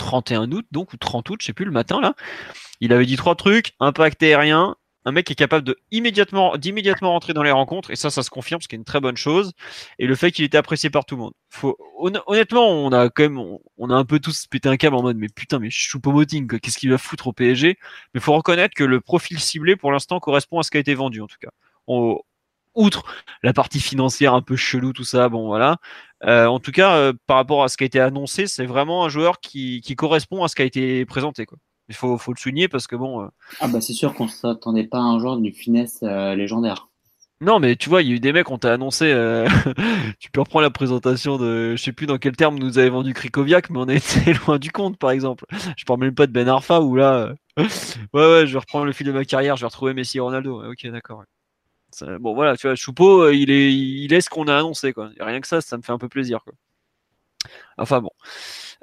31 août, donc ou 30 août, je sais plus le matin là, il avait dit trois trucs impact aérien, un mec qui est capable immédiatement d'immédiatement rentrer dans les rencontres et ça ça se confirme, ce qui est une très bonne chose, et le fait qu'il était apprécié par tout le monde. Faut honn- honnêtement, on a quand même on, a un peu tous pété un câble en mode mais putain mais Choupo-Moting qu'est-ce qu'il va foutre au PSG Mais faut reconnaître que le profil ciblé pour l'instant correspond à ce qui a été vendu en tout cas. Outre la partie financière un peu chelou, tout ça, bon voilà. Euh, en tout cas, euh, par rapport à ce qui a été annoncé, c'est vraiment un joueur qui, qui correspond à ce qui a été présenté. Quoi. Il faut, faut le souligner parce que bon. euh, Ah bah c'est sûr qu'on s'attendait pas à un joueur d'une finesse légendaire. Non, mais tu vois, il y a eu des mecs, on t'a annoncé. [laughs] tu peux reprendre la présentation de. Je sais plus dans quel terme nous avait vendu Krikoviak, mais on a [laughs] été loin du compte, par exemple. Je parle même pas de Ben Arfa où là. [laughs] ouais, ouais, je vais reprendre le fil de ma carrière, je vais retrouver Messi et Ronaldo. Ok, d'accord. ouais. Bon, voilà, tu vois, Choupo, euh, il est, il est ce qu'on a annoncé, quoi. Rien que ça, ça me fait un peu plaisir, quoi. Enfin bon.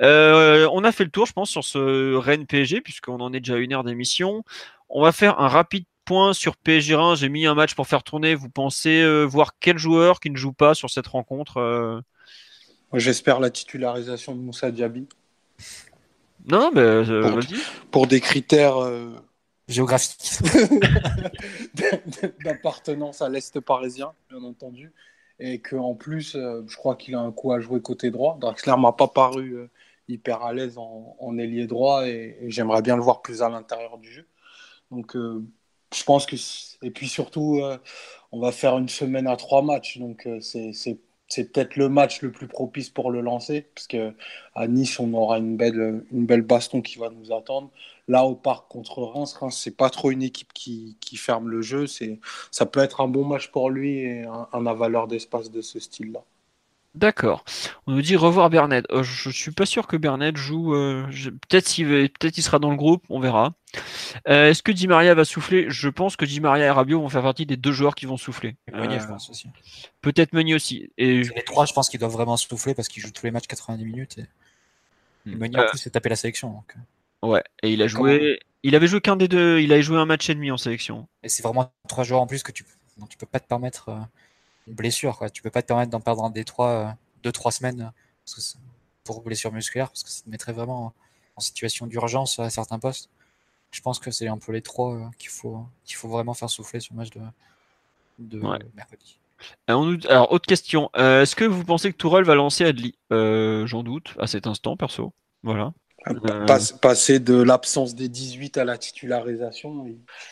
Euh, on a fait le tour, je pense, sur ce Rennes PSG, puisqu'on en est déjà à une heure d'émission. On va faire un rapide point sur PSG Reims. J'ai mis un match pour faire tourner. Vous pensez euh, voir quel joueur qui ne joue pas sur cette rencontre euh J'espère la titularisation de Moussa Diaby Non, mais Pour- des critères Géographique. [laughs] [laughs] d'appartenance à l'Est parisien, bien entendu. Et qu'en plus, euh, je crois qu'il a un coup à jouer côté droit. Draxler m'a pas paru euh, hyper à l'aise en, en ailier droit et, et j'aimerais bien le voir plus à l'intérieur du jeu. Donc, euh, je pense que. Et puis surtout, euh, on va faire une semaine à trois matchs. Donc, euh, c'est c'est- peut-être le match le plus propice pour le lancer. Parce que à Nice, on aura une belle, une belle baston qui va nous attendre. Là, au parc contre Reims, Reims, c'est pas trop une équipe qui, ferme le jeu. Ça peut être un bon match pour lui et un, un avaleur d'espace de ce style-là. D'accord. On nous dit revoir Bernet. Euh, je suis pas sûr que Bernet joue. euh, Peut-être s'il va- peut-être il sera dans le groupe, on verra. Euh, Est-ce que Di Maria va souffler? Je pense que Di Maria et Rabiot vont faire partie des deux joueurs qui vont souffler. Meunier, je pense aussi. Peut-être Meunier aussi. Et Les trois, je pense qu'ils doivent vraiment souffler parce qu'ils jouent tous les matchs 90 minutes. Et, et Meunier, en plus, s'est tapé la sélection. Donc. ouais. Et il a joué. Il avait joué qu'un des deux. Il a joué un match et demi en sélection. Et c'est vraiment trois joueurs en plus que tu, dont tu peux pas te permettre blessure. Quoi. Tu peux pas te permettre d'en perdre un des trois, euh, deux, trois semaines euh, parce que c'est- pour blessure musculaire, parce que ça te mettrait vraiment en, situation d'urgence à certains postes. Je pense que c'est un peu les trois euh, qu'il faut, qu'il faut vraiment faire souffler sur le match de, de Ouais. mercredi. Alors, autre question. Euh, Est-ce que vous pensez que Tourelle va lancer Adli? Euh, J'en doute à cet instant, perso. Voilà. Euh, Passe- passer de l'absence des 18 à la titularisation,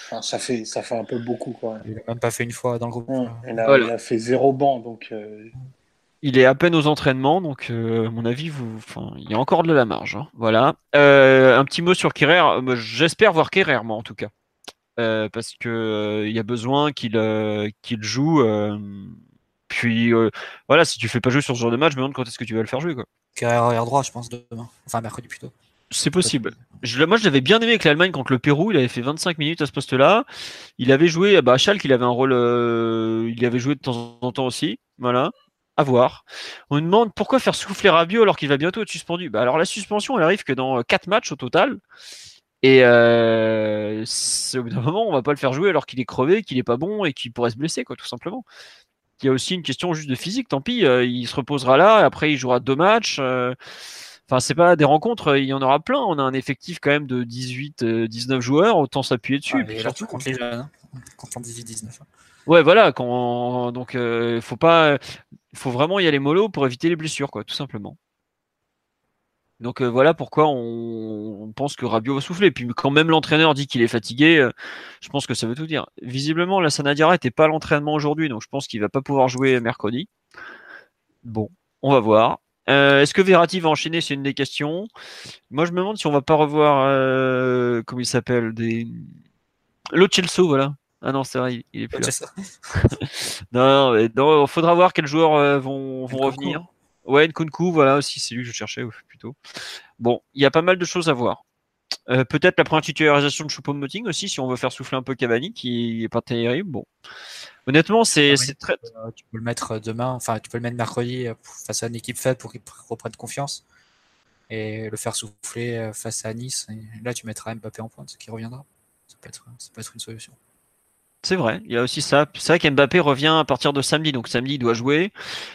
enfin, ça, fait, ça fait un peu beaucoup. Quoi. Il a même pas fait une fois dans le groupe. Ouais, il, a, Voilà. il a fait zéro banc, donc euh, Il est à peine aux entraînements, donc euh, à mon avis, vous, enfin, il y a encore de la marge. hein. Voilà. Euh, un petit mot sur Kerrer. Moi, J'espère voir Kerrer, moi, en tout cas, Euh, parce que euh, il y a besoin qu'il euh, qu'il joue. euh, Puis euh, voilà, si tu fais pas jouer sur ce genre de match, je me demande quand est-ce que tu vas le faire jouer. Quoi. Carrière arrière droit, je pense, demain. Enfin, mercredi plutôt. C'est possible. Moi, je l'avais bien aimé avec l'Allemagne contre le Pérou. Il avait fait 25 minutes à ce poste-là. Il avait joué, bah, à Schalke, il avait un rôle. euh, il avait joué de temps en temps aussi. Voilà. À voir. On nous demande pourquoi faire souffler Rabiot alors qu'il va bientôt être suspendu. Bah, alors, la suspension, elle arrive que dans 4 matchs au total. Et euh, au bout d'un moment, on va pas le faire jouer alors qu'il est crevé, qu'il est pas bon et qu'il pourrait se blesser, quoi, tout simplement. Il y a aussi une question juste de physique. Tant pis, euh, il se reposera là. Après, il jouera deux matchs. euh, Enfin, c'est pas des rencontres, euh, il y en aura plein. On a un effectif quand même de 18, euh, 19 joueurs, autant s'appuyer dessus. Ouais, Et puis surtout, contre les jeunes, hein. contre 18-19. hein. ouais, voilà, quand, donc faut pas, faut vraiment y aller mollo pour éviter les blessures, quoi, tout simplement. Donc euh, voilà pourquoi on, on pense que Rabiot va souffler. Puis quand même l'entraîneur dit qu'il est fatigué, euh, je pense que ça veut tout dire. Visiblement, la Sanadiara n'était pas à l'entraînement aujourd'hui, donc je pense qu'il va pas pouvoir jouer mercredi. Bon, on va voir. Euh, Est-ce que Verratti va enchaîner? C'est une des questions. Moi, je me demande si on va pas revoir, comment il s'appelle, des Lo Celso, voilà. Ah non, c'est vrai, il, il est plus là. [laughs] Non, mais non, faudra voir quels joueurs vont, revenir. Ouais, Nkunku, voilà aussi, c'est lui que je cherchais plutôt. Bon, il y a pas mal de choses à voir. Euh, Peut-être la première titularisation de Choupo-Moting aussi, si on veut faire souffler un peu Cavani, qui est pas terrible. Bon, honnêtement, c'est très. Euh, tu peux le mettre demain, enfin, tu peux le mettre mercredi euh, face à une équipe faible pour qu'il pr- reprenne confiance et le faire souffler euh, face à Nice. Et là, tu mettras Mbappé en pointe, qui reviendra. Ça peut être, ça peut être une solution. C'est vrai, il y a aussi ça. C'est vrai qu'Mbappé revient à partir de samedi, donc samedi il doit jouer.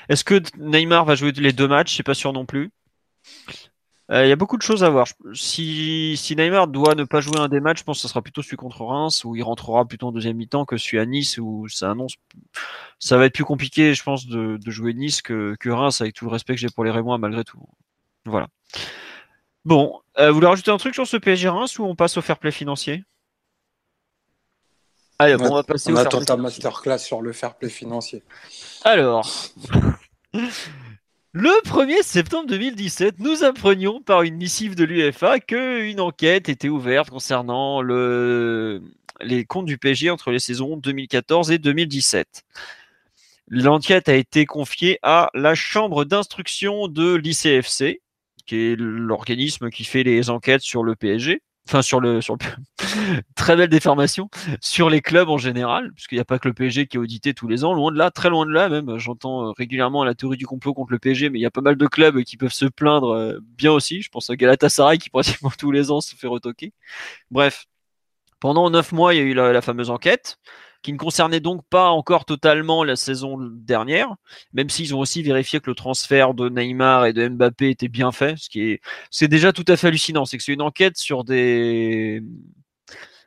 Est-ce que Neymar va jouer les deux matchs? C'est pas sûr non plus. Euh, Il y a beaucoup de choses à voir. Je- Si, Neymar doit ne pas jouer un des matchs, je pense que ce sera plutôt celui contre Reims, où il rentrera plutôt en deuxième mi-temps que celui à Nice, où ça annonce. Ça va être plus compliqué, je pense, de, jouer Nice que, que Reims, avec tout le respect que j'ai pour les Rémois, malgré tout. Voilà. Bon, euh, vous voulez rajouter un truc sur ce PSG Reims ou on passe au fair play financier? Allez, bon, on va passer On au fair attend ta masterclass sur le fair play financier. Alors, [laughs] le 1er septembre 2017, nous apprenions par une missive de l'UEFA qu'une enquête était ouverte concernant le... les comptes du PSG entre les saisons 2014 et 2017. L'enquête a été confiée à la chambre d'instruction de l'ICFC, qui est l'organisme qui fait les enquêtes sur le PSG. Enfin, sur le, sur le... [laughs] très belle déformation sur les clubs en général, puisqu'il n'y a pas que le PSG qui est audité tous les ans, loin de là, très loin de là même. J'entends euh, régulièrement la théorie du complot contre le PSG, mais il y a pas mal de clubs qui peuvent se plaindre euh, bien aussi. Je pense à Galatasaray qui [laughs] pratiquement tous les ans se fait retoquer. Bref, pendant neuf mois, il y a eu la, la fameuse enquête qui ne concernait donc pas encore totalement la saison dernière, même s'ils ont aussi vérifié que le transfert de Neymar et de Mbappé était bien fait, ce qui est c'est déjà tout à fait hallucinant. C'est que c'est une enquête sur des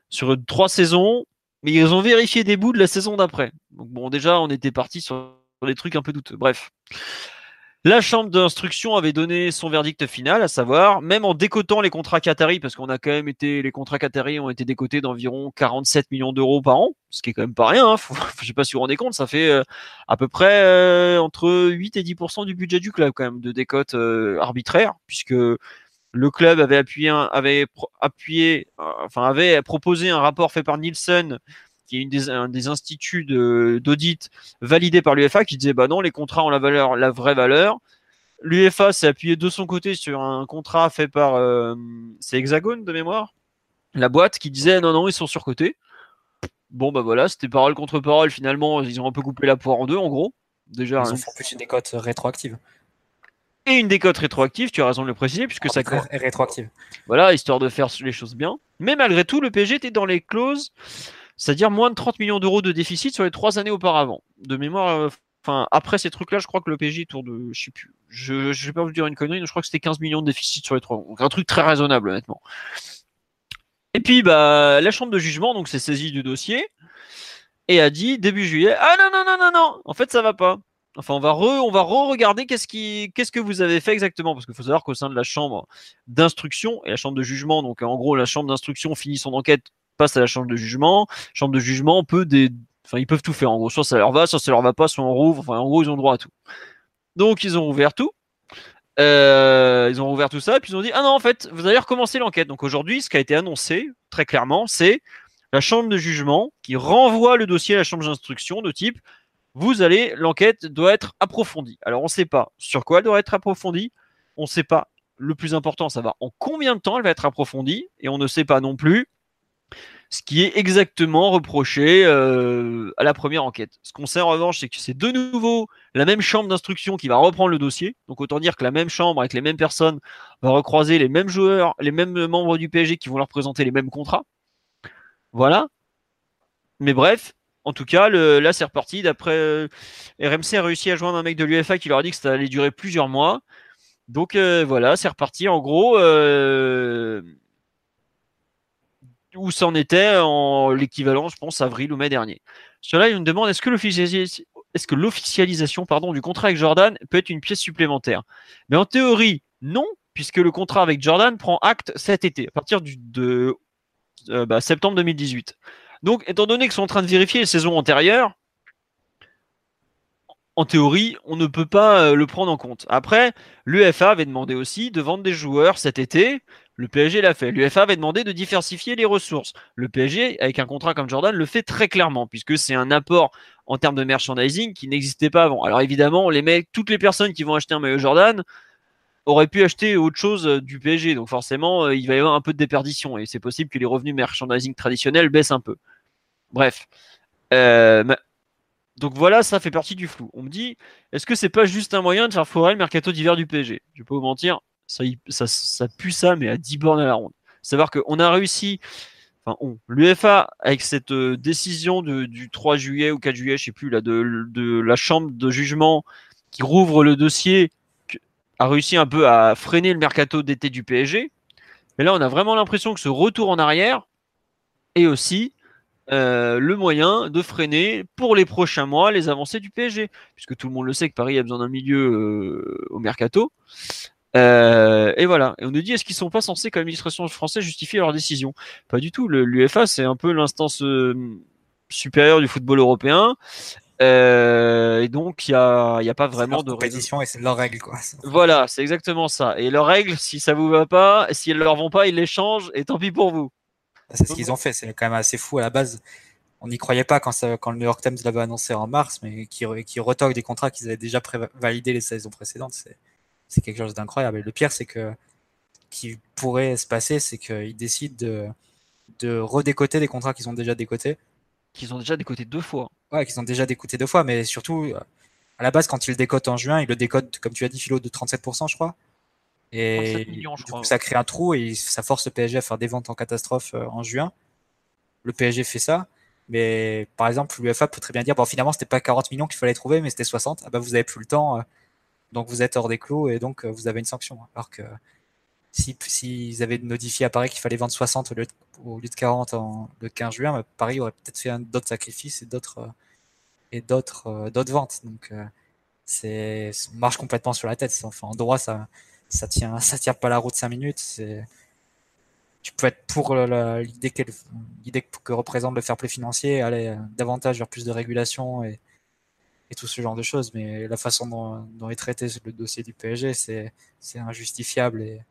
sur trois saisons, mais ils ont vérifié des bouts de la saison d'après. Donc bon, déjà, on était parti sur des trucs un peu douteux. Bref. La chambre d'instruction avait donné son verdict final, à savoir, même en décotant les contrats Qataris, parce qu'on a quand même été, les contrats Qataris ont été décotés d'environ 47 millions d'euros par an, ce qui est quand même pas rien, hein, [laughs] sais pas si vous vous rendez compte, ça fait euh, à peu près euh, entre 8 et 10% du budget du club quand même, de décote euh, arbitraire, puisque le club avait appuyé, avait appuyé, enfin avait proposé un rapport fait par Nielsen, qui est une des, un des instituts de- d'audit validé par l'UEFA, qui disait bah non, les contrats ont la valeur, la vraie valeur. L'UEFA s'est appuyé de son côté sur un contrat fait par euh, c'est Hexagone de mémoire, la boîte qui disait non non ils sont surcotés. Bon bah voilà, c'était parole contre parole. Finalement, ils ont un peu coupé la poire en deux en gros. Déjà, Ils hein. ont fait une décote rétroactive. et une décote rétroactive, tu as raison de le préciser, puisque ça Arbitraire et rétroactive. Voilà, histoire de faire les choses bien. Mais malgré tout, le PSG était dans les clauses, c'est-à-dire moins de 30 millions d'euros de déficit sur les trois années auparavant. De mémoire, euh, après ces trucs-là, je crois que le est autour de, je sais plus, je, je vais pas vous dire une connerie, mais je crois que c'était 15 millions de déficit sur les trois. Donc un truc très raisonnable, honnêtement. Et puis, bah, la chambre de jugement, donc, s'est saisie du dossier et a dit début juillet, ah non, non, non, non, non, en fait, ça va pas. Enfin, on va re-regarder qu'est-ce qu'est-ce que vous avez fait exactement, parce qu'il faut savoir qu'au sein de la chambre d'instruction et la chambre de jugement, donc en gros, la chambre d'instruction finit son enquête, passe à la chambre de jugement. Chambre de jugement peut des, enfin, ils peuvent tout faire. En gros, soit ça leur va, soit ça leur va pas, soit on rouvre. Enfin, en gros, ils ont droit à tout. Donc, ils ont ouvert tout. Euh, ils ont ouvert tout ça, puis ils ont dit ah non en fait vous allez recommencer l'enquête. Donc aujourd'hui, ce qui a été annoncé très clairement, c'est la chambre de jugement qui renvoie le dossier à la chambre d'instruction de type vous allez, l'enquête doit être approfondie. Alors on ne sait pas sur quoi elle doit être approfondie, on ne sait pas. Le plus important, ça va en combien de temps elle va être approfondie, et on ne sait pas non plus ce qui est exactement reproché euh, à la première enquête. Ce qu'on sait en revanche, c'est que c'est de nouveau la même chambre d'instruction qui va reprendre le dossier. Donc autant dire que la même chambre avec les mêmes personnes va recroiser les mêmes joueurs, les mêmes membres du PSG qui vont leur présenter les mêmes contrats. Voilà. Mais bref, en tout cas, là c'est reparti. D'après euh, RMC a réussi à joindre un mec de l'UFA qui leur a dit que ça allait durer plusieurs mois. Donc euh, voilà, c'est reparti. En gros, où c'en était en l'équivalent, je pense, avril ou mai dernier. Cela, il me demande est-ce que l'officialisation pardon, du contrat avec Jordan peut être une pièce supplémentaire? Mais en théorie, non, puisque le contrat avec Jordan prend acte cet été, à partir du, de euh, bah, septembre 2018. Donc, étant donné qu'ils sont en train de vérifier les saisons antérieures, en théorie, on ne peut pas euh, le prendre en compte. Après, l'UFA avait demandé aussi de vendre des joueurs cet été le PSG l'a fait. L'UFA avait demandé de diversifier les ressources. Le PSG, avec un contrat comme Jordan, le fait très clairement, puisque c'est un apport en termes de merchandising qui n'existait pas avant. Alors évidemment, les toutes les personnes qui vont acheter un maillot Jordan auraient pu acheter autre chose euh, du PSG. Donc forcément, euh, il va y avoir un peu de déperdition. Et c'est possible que les revenus merchandising traditionnels baissent un peu. Bref. Euh, donc voilà, ça fait partie du flou. On me dit, est-ce que c'est pas juste un moyen de faire foirer le mercato d'hiver du PSG Je vais pas vous mentir, ça, pue ça, mais à 10 bornes à la ronde. Savoir qu'on a réussi, enfin, l'UFA, avec cette euh, décision du 3 juillet ou 4 juillet, je sais plus, là, de, la chambre de jugement qui rouvre le dossier, a réussi un peu à freiner le mercato d'été du PSG. Mais là, on a vraiment l'impression que ce retour en arrière est aussi euh, le moyen de freiner pour les prochains mois les avancées du PSG, puisque tout le monde le sait que Paris a besoin d'un milieu euh, au mercato. Euh, et voilà. Et on nous dit est-ce qu'ils sont pas censés, comme l'administration française, justifier leur décision? Pas du tout. L'UFA, c'est un peu l'instance euh, supérieure du football européen. Euh, et donc, il n'y a, y a pas vraiment de compétition et c'est leur règle. Quoi. [laughs] Voilà, c'est exactement ça. Et leurs règles, si ça vous va pas, si elles leur vont pas, ils les changent et tant pis pour vous. C'est ce qu'ils ont fait. C'est quand même assez fou à la base. On n'y croyait pas quand, ça, quand le New York Times l'avait annoncé en mars, mais qui, qui retoque des contrats qu'ils avaient déjà validés les saisons précédentes. C'est c'est quelque chose d'incroyable. Et le pire, c'est que qui pourrait se passer, c'est qu'ils décident de, de redécoter des contrats qu'ils ont déjà décotés. Qu'ils ont déjà décoté deux fois. Ouais, qu'ils ont déjà décoté deux fois, mais surtout, à la base, quand ils le décotent en juin, ils le décotent, comme tu as dit, Philo, de 37%, je crois. Et ça crée un trou et ça force le PSG à faire des ventes en catastrophe euh, en juin. Le PSG fait ça. Mais par exemple, l'UFA peut très bien dire bon, finalement, c'était pas 40 millions qu'il fallait trouver, mais c'était 60. Ah bah, vous avez plus le temps. Donc vous êtes hors des clous et donc euh, vous avez une sanction. Alors que s'ils si, avaient notifié à Paris qu'il fallait vendre 60 au lieu de, 40 en, le 15 juin, bah, Paris aurait peut-être fait d'autres sacrifices et d'autres euh, et d'autres euh, d'autres ventes. Donc c'est marche complètement sur la tête. En droit ça ça tient ça pas la route 5 minutes. Tu peux être pour l'idée que représente le fair play financier, aller davantage vers plus de régulation et, tout ce genre de choses. Mais la façon dont, est traité le dossier du PSG, c'est injustifiable et,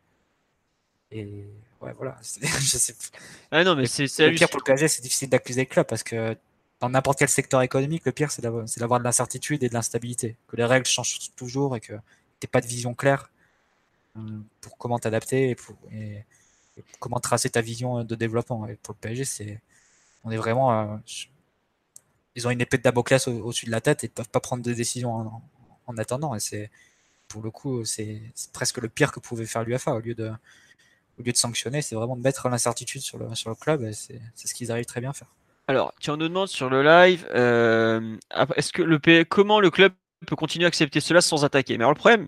et ouais, voilà. [laughs] Je sais. Ah non, mais c'est le pire pour le PSG, c'est difficile d'accuser le club parce que dans n'importe quel secteur économique, le pire, c'est d'avoir de l'incertitude et de l'instabilité, que les règles changent toujours et que tu pas de vision claire euh, pour comment t'adapter et, pour, et, comment tracer ta vision de développement. Et pour le PSG, c'est on est vraiment euh, ils ont une épée de au-dessus de la tête et ne peuvent pas prendre de décisions en, attendant. Et c'est pour le coup, c'est presque le pire que pouvait faire l'UFA au lieu de au lieu de sanctionner, c'est vraiment de mettre l'incertitude sur le, sur le club et c'est ce qu'ils arrivent très bien à faire. Alors, tu en nous demandes sur le live, euh, est-ce que le comment le club peut continuer à accepter cela sans attaquer? Mais alors le problème,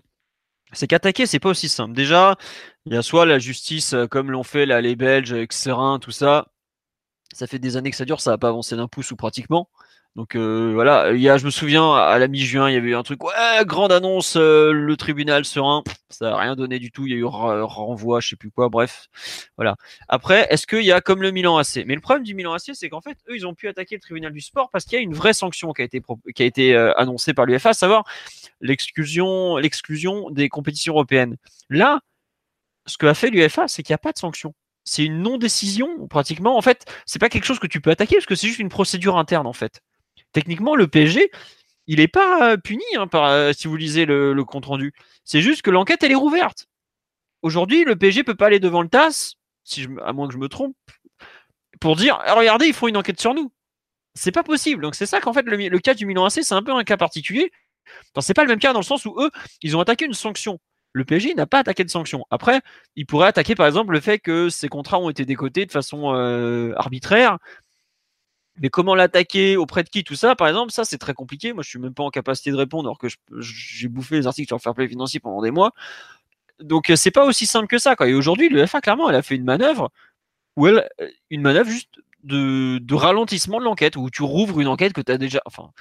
c'est qu'attaquer, c'est pas aussi simple. Déjà, il y a soit la justice, euh, comme l'ont fait là, les Belges avec Serein, tout ça. Ça fait des années que ça dure, ça n'a pas avancé d'un pouce ou pratiquement. Donc euh, voilà, il y a, je me souviens à la mi-juin, il y avait eu un truc, ouais, grande annonce, euh, le tribunal serein, ça n'a rien donné du tout, il y a eu renvoi, je sais plus quoi, bref, voilà. Après, est-ce qu'il y a comme le Milan AC Mais le problème du Milan AC, c'est qu'en fait, eux, ils ont pu attaquer le tribunal du sport parce qu'il y a une vraie sanction qui a été qui a été euh, annoncée par l'UFA, à savoir l'exclusion l'exclusion des compétitions européennes. Là, ce que a fait l'UFA, c'est qu'il n'y a pas de sanction. C'est une non-décision pratiquement. En fait, c'est pas quelque chose que tu peux attaquer parce que c'est juste une procédure interne en fait techniquement, le PSG, il n'est pas puni hein, par, si vous lisez le, compte rendu. C'est juste que l'enquête elle est rouverte. Aujourd'hui, le PSG peut pas aller devant le TAS, à moins que je me trompe, pour dire ah, regardez, ils font une enquête sur nous. C'est pas possible. Donc c'est ça qu'en fait le, cas du Milan AC, c'est un peu un cas particulier. c'est pas le même cas dans le sens où eux, ils ont attaqué une sanction. Le PSG n'a pas attaqué de sanction. Après, il pourrait attaquer par exemple le fait que ces contrats ont été décotés de façon euh, arbitraire. Mais comment l'attaquer auprès de qui tout ça, par exemple, ça c'est très compliqué. Moi, je suis même pas en capacité de répondre alors que j'ai bouffé les articles sur le fair play financier pendant des mois. Donc c'est pas aussi simple que ça. Et aujourd'hui, l'UEFA clairement, elle a fait une manœuvre où elle, une manœuvre juste de, de ralentissement de l'enquête où tu rouvres une enquête que tu as déjà, enfin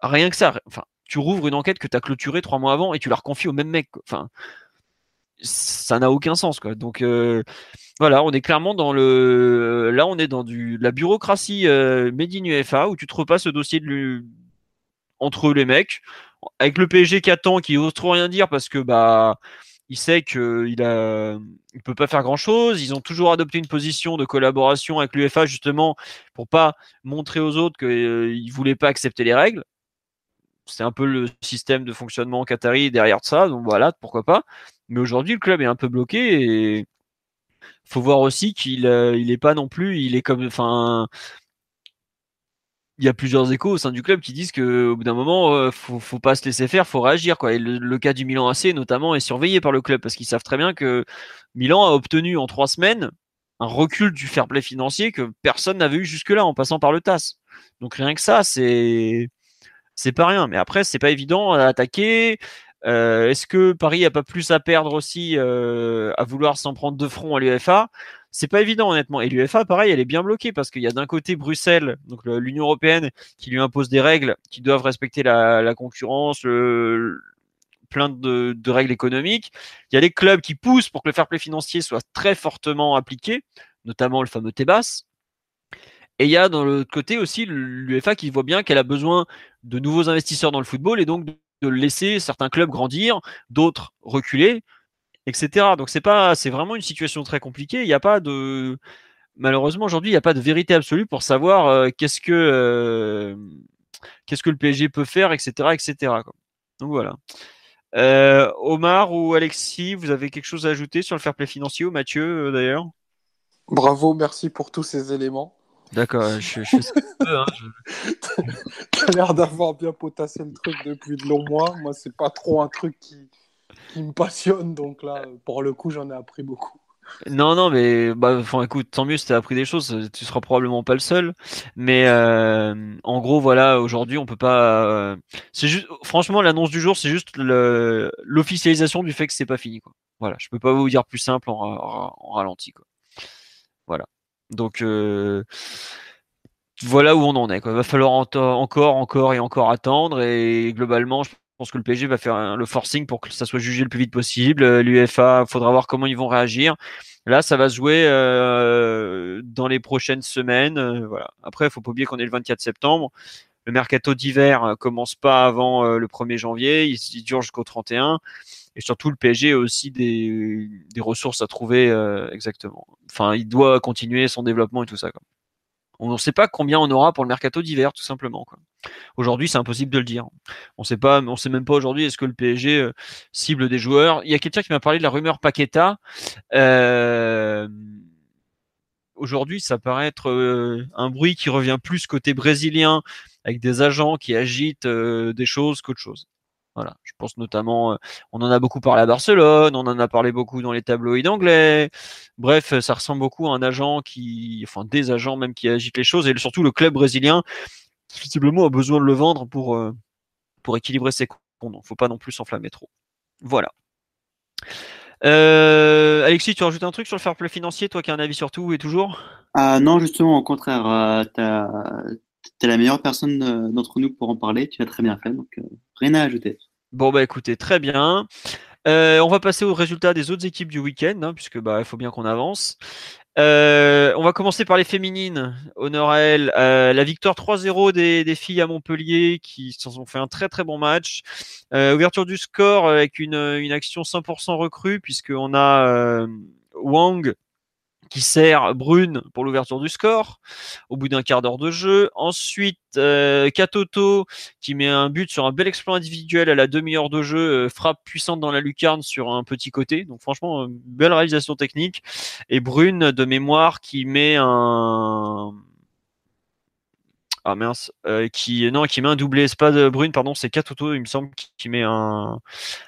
rien que ça. Enfin, tu rouvres une enquête que tu as clôturée trois mois avant et tu la reconfies au même mec. Enfin, ça n'a aucun sens. Quoi. Donc euh, voilà, on est clairement dans le. Là, on est dans du, la bureaucratie euh, Made in UFA où tu te repasses le dossier entre les mecs. Avec le PSG qui attend, qui ose trop rien dire parce que bah il sait qu'il a, il peut pas faire grand chose. Ils ont toujours adopté une position de collaboration avec l'UFA justement pour pas montrer aux autres qu'ils euh, voulaient pas accepter les règles c'est un peu le système de fonctionnement qatari derrière ça, donc voilà, pourquoi pas. Mais aujourd'hui, le club est un peu bloqué et faut voir aussi qu'il euh, il est pas non plus, il est comme, enfin, il y a plusieurs échos au sein du club qui disent que au bout d'un moment, euh, faut, faut pas se laisser faire, faut réagir quoi. Et le, cas du Milan AC notamment est surveillé par le club parce qu'ils savent très bien que Milan a obtenu en trois semaines un recul du fair play financier que personne n'avait eu jusque-là en passant par le TAS. Donc rien que ça, c'est c'est pas rien. Mais après, c'est pas évident à attaquer. Euh, est-ce que Paris a pas plus à perdre aussi euh, à vouloir s'en prendre de front à l'UEFA? C'est pas évident honnêtement. Et l'UEFA, pareil, elle est bien bloquée parce qu'il y a d'un côté Bruxelles, donc l'Union européenne, qui lui impose des règles qui doivent respecter la, concurrence, plein de, règles économiques. Il y a les clubs qui poussent pour que le fair play financier soit très fortement appliqué, notamment le fameux Tebas. Et il y a dans l'autre côté aussi l'UEFA qui voit bien qu'elle a besoin de nouveaux investisseurs dans le football et donc de laisser certains clubs grandir, d'autres reculer, etc. Donc c'est pas, c'est vraiment une situation très compliquée. Il n'y a pas de, malheureusement aujourd'hui, il n'y a pas de vérité absolue pour savoir euh, qu'est-ce que euh, qu'est-ce que le PSG peut faire, etc., etc. Donc voilà. Euh, Omar ou Alexis, vous avez quelque chose à ajouter sur le fair play financier ou Mathieu d'ailleurs? Bravo, merci pour tous ces éléments. D'accord, je, je, je hein, [laughs] T'as l'air d'avoir bien potassé le truc depuis de longs mois. Moi, c'est pas trop un truc qui, qui me passionne, donc là, pour le coup, j'en ai appris beaucoup. Non, non, mais bah, enfin, écoute, tant mieux si t'as appris des choses. Tu seras probablement pas le seul. Mais euh, en gros, voilà, aujourd'hui, on peut pas. Euh, c'est juste, franchement, l'annonce du jour, c'est juste l'officialisation du fait que c'est pas fini. Quoi. Voilà, je peux pas vous dire plus simple en, en ralenti. Quoi. Voilà. Donc euh, voilà où on en est. Il va falloir encore, encore et encore attendre. Et globalement, je pense que le PSG va faire le forcing pour que ça soit jugé le plus vite possible. Euh, L'UFA, faudra voir comment ils vont réagir. Là, ça va se jouer euh, dans les prochaines semaines. Après, il faut pas oublier qu'on est le 24 septembre. Le mercato d'hiver commence pas avant le 1er janvier. Il, il dure jusqu'au 31 et surtout le PSG a aussi des, des ressources à trouver euh, exactement. Enfin, il doit continuer son développement et tout ça. Quoi. On ne sait pas combien on aura pour le mercato d'hiver, tout simplement. Aujourd'hui, c'est impossible de le dire. On sait pas, on sait même pas aujourd'hui est-ce que le PSG euh, cible des joueurs. Il y a quelqu'un qui m'a parlé de la rumeur Paqueta. Euh, aujourd'hui, ça paraît être euh, un bruit qui revient plus côté brésilien, avec des agents qui agitent des choses qu'autre chose. Voilà, je pense notamment, euh, on en a beaucoup parlé à Barcelone, on en a parlé beaucoup dans les tabloïds anglais. Bref, ça ressemble beaucoup à un agent qui, enfin des agents même qui agitent les choses et surtout le club brésilien visiblement a besoin de le vendre pour euh, pour équilibrer ses comptes. Donc, faut pas non plus s'enflammer trop. Voilà. Euh, Alexis, tu rajoutes un truc sur le fair play financier, toi qui as un avis sur tout et toujours? Ah, Non, justement, au contraire, tu es la meilleure personne d'entre nous pour en parler, tu as très bien fait, donc rien à ajouter. Bon, bah écoutez, très bien. Euh, on va passer aux résultats des autres équipes du week-end, hein, puisque bah, il faut bien qu'on avance. Euh, on va commencer par les féminines. Honneur à elles. Euh, la victoire 3-0 des, filles à Montpellier qui se sont fait un très très bon match. ouverture du score avec une, une action 100% recrue puisqu'on a Wang qui sert Brune pour l'ouverture du score au bout d'un quart d'heure de jeu. Ensuite, euh, Katoto qui met un but sur un bel exploit individuel à la demi-heure de jeu, euh, frappe puissante dans la lucarne sur un petit côté. Donc franchement, belle réalisation technique. Et Brune de mémoire qui met un ah mince, euh, qui non, qui met un doublé, c'est pas de Brune, pardon, c'est Katoto, il me semble, qui, met un,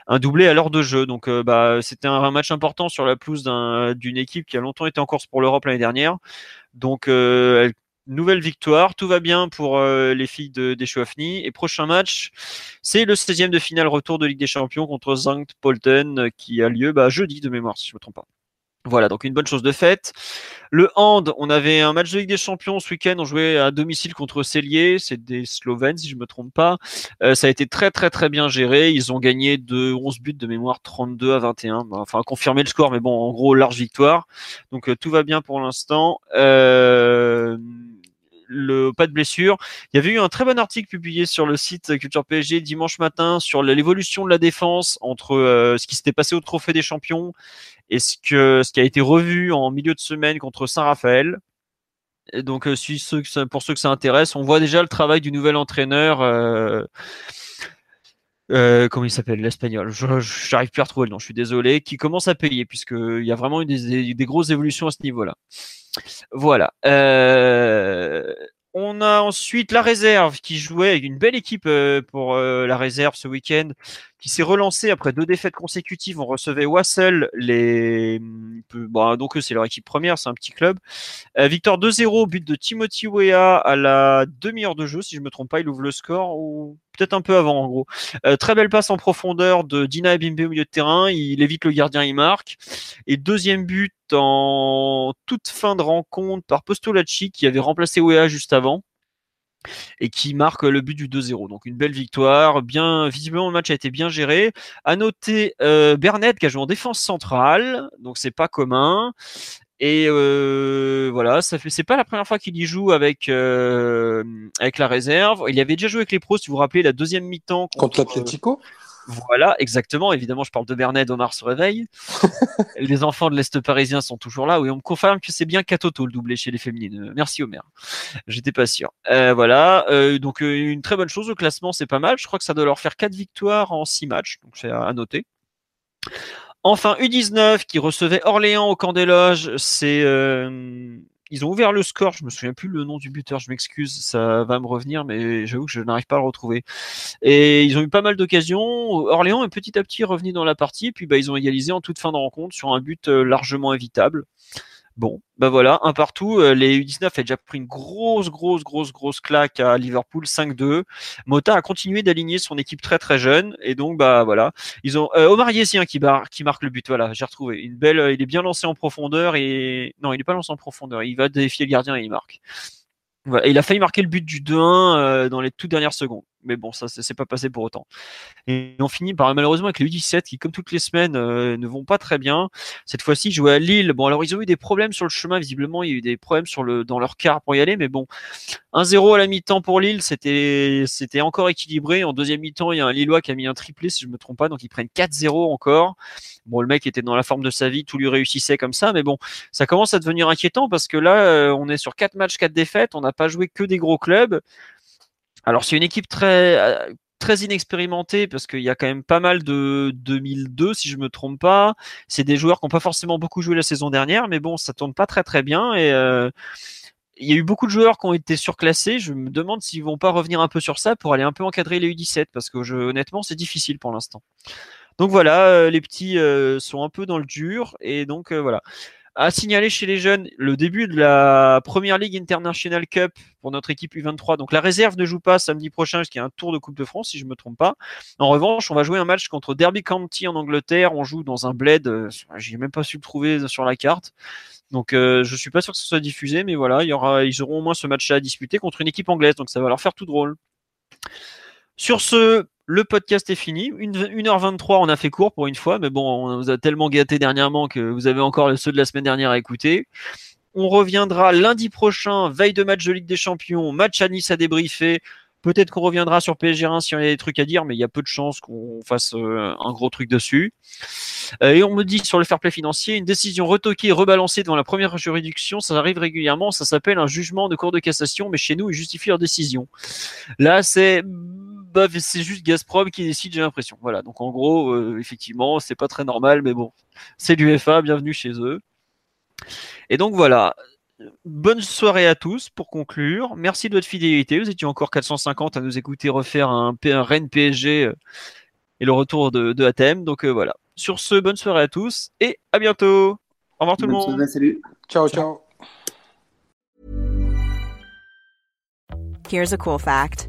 un doublé à l'heure de jeu. Donc euh, bah c'était un, match important sur la pelouse d'une équipe qui a longtemps été en course pour l'Europe l'année dernière. Donc euh, nouvelle victoire, tout va bien pour les filles de, des Chouafni. Et prochain match, c'est le 16e de finale retour de Ligue des Champions contre Zangt Polten qui a lieu bah, jeudi de mémoire, si je ne me trompe pas. Voilà, donc une bonne chose de faite. Le hand, on avait un match de Ligue des Champions ce week-end, on jouait à domicile contre Cellier, c'est des Slovènes si je me trompe pas. Euh, ça a été très très très bien géré, ils ont gagné de 11 buts de mémoire 32 à 21. Bah, enfin, confirmer le score, mais bon, en gros, large victoire. Donc euh, tout va bien pour l'instant. Euh, le pas de blessure. Il y avait eu un très bon article publié sur le site Culture PSG dimanche matin sur l'évolution de la défense entre ce qui s'était passé au Trophée des Champions et ce, que, ce qui a été revu en milieu de semaine contre Saint-Raphaël. Donc, euh, pour ceux que ça intéresse, on voit déjà le travail du nouvel entraîneur. Euh, euh, comment il s'appelle l'espagnol? Je n'arrive plus à retrouver le nom. Je suis désolé. Qui commence à payer puisqu'il y a vraiment eu des, des, grosses évolutions à ce niveau-là. Voilà. Euh, on a ensuite la réserve qui jouait une belle équipe euh, pour euh, la réserve ce week-end, qui s'est relancée après deux défaites consécutives. On recevait Wassel, les bon, donc c'est leur équipe première, c'est un petit club. Euh, victoire 2-0, but de Timothy Weah à la demi-heure de jeu, si je me trompe pas, il ouvre le score ou peut-être un peu avant en gros. très belle passe en profondeur de Dina Ebimbe au milieu de terrain, il évite le gardien, il marque. Et deuxième but en toute fin de rencontre par Postolacci qui avait remplacé Wea juste avant et qui marque le but du 2-0. Donc une belle victoire. Bien, visiblement le match a été bien géré. À noter euh, qui a joué en défense centrale, donc c'est pas commun. Et euh, voilà, ça fait c'est pas la première fois qu'il y joue avec euh, avec la réserve. Il avait déjà joué avec les pros, si vous vous rappelez la deuxième mi-temps contre, contre l'Atlético. Voilà, exactement. Évidemment, je parle de Bernet, Omar se réveille. [laughs] les enfants de l'Est parisien sont toujours là. Oui, on me confirme que c'est bien Katoto le doublé chez les féminines. Merci Omer. J'étais pas sûr. Euh, voilà, euh, donc euh, une très bonne chose. Le classement, c'est pas mal. Je crois que ça doit leur faire 4 victoires en 6 matchs. Donc c'est à noter. Enfin, U19 qui recevait Orléans au camp des loges. C'est ils ont ouvert le score. Je me souviens plus le nom du buteur. Je m'excuse, ça va me revenir, mais j'avoue que je n'arrive pas à le retrouver. Et ils ont eu pas mal d'occasions. Orléans est petit à petit revenu dans la partie. Puis bah, ils ont égalisé en toute fin de rencontre sur un but euh, largement évitable. Bon, bah voilà, un partout. Euh, les U19 a déjà pris une grosse, grosse, grosse, grosse claque à Liverpool, 5-2. Mota a continué d'aligner son équipe très, très jeune. Et donc, bah voilà. Ils ont euh, Omar Yessien qui, qui marque le but. Voilà, j'ai retrouvé. Une belle, euh, il est bien lancé en profondeur et non, il n'est pas lancé en profondeur. Il va défier le gardien et il marque. Il a failli marquer le but du 2-1 dans les toutes dernières secondes mais bon, ça s'est pas passé pour autant. Et on finit par malheureusement avec les U17 qui, comme toutes les semaines, euh, ne vont pas très bien. Cette fois-ci, jouer à Lille. Bon, alors ils ont eu des problèmes sur le chemin, visiblement, il y a eu des problèmes sur le dans leur car pour y aller, mais bon, 1-0 à la mi-temps pour Lille, c'était encore équilibré. En deuxième mi-temps, il y a un Lillois qui a mis un triplé, si je me trompe pas, donc ils prennent 4-0 encore. Bon, le mec était dans la forme de sa vie, tout lui réussissait comme ça, mais bon, ça commence à devenir inquiétant parce que là, euh, on est sur 4 matchs, 4 défaites, on n'a pas joué que des gros clubs. Alors c'est une équipe très euh, très inexpérimentée parce qu'il y a quand même pas mal de 2002 si je me trompe pas. C'est des joueurs qui n'ont pas forcément beaucoup joué la saison dernière, mais bon, ça tourne pas très très bien et euh, il y a eu beaucoup de joueurs qui ont été surclassés. Je me demande s'ils vont pas revenir un peu sur ça pour aller un peu encadrer les U17 parce que honnêtement c'est difficile pour l'instant. Donc voilà, euh, les petits sont un peu dans le dur et donc voilà. À signaler chez les jeunes le début de la Première Ligue International Cup pour notre équipe U23. Donc la réserve ne joue pas samedi prochain parce qu'il y a un tour de Coupe de France, si je ne me trompe pas. En revanche, on va jouer un match contre Derby County en Angleterre. On joue dans un bled, euh, j'ai même pas su le trouver sur la carte. Donc euh, je suis pas sûr que ce soit diffusé, mais voilà, il y aura, ils auront au moins ce match-là à disputer contre une équipe anglaise, donc ça va leur faire tout drôle. Sur ce, le podcast est fini. 1h23, on a fait court pour une fois, mais bon, on vous a tellement gâté dernièrement que vous avez encore ceux de la semaine dernière à écouter. On reviendra lundi prochain, veille de match de Ligue des Champions, match à Nice à débriefer Peut-être qu'on reviendra sur PSG 1 si on a des trucs à dire, mais il y a peu de chances qu'on fasse euh, un gros truc dessus. Euh, et on me dit sur le fair play financier, une décision retoquée et rebalancée devant la première juridiction, ça arrive régulièrement, ça s'appelle un jugement de cour de cassation, mais chez nous, ils justifient leur décision. Là, c'est bah, c'est juste Gazprom qui décide, j'ai l'impression. Voilà, donc en gros, euh, effectivement, c'est pas très normal, mais bon, c'est l'UFA, bienvenue chez eux. Et donc voilà, bonne soirée à tous pour conclure. Merci de votre fidélité. Vous étiez encore 450 à nous écouter refaire un, un Rennes PSG euh, et le retour de, de Athènes. Donc euh, voilà. Sur ce, bonne soirée à tous et à bientôt. Au revoir tout le monde. soirée, salut. Ciao, ciao. Here's a cool fact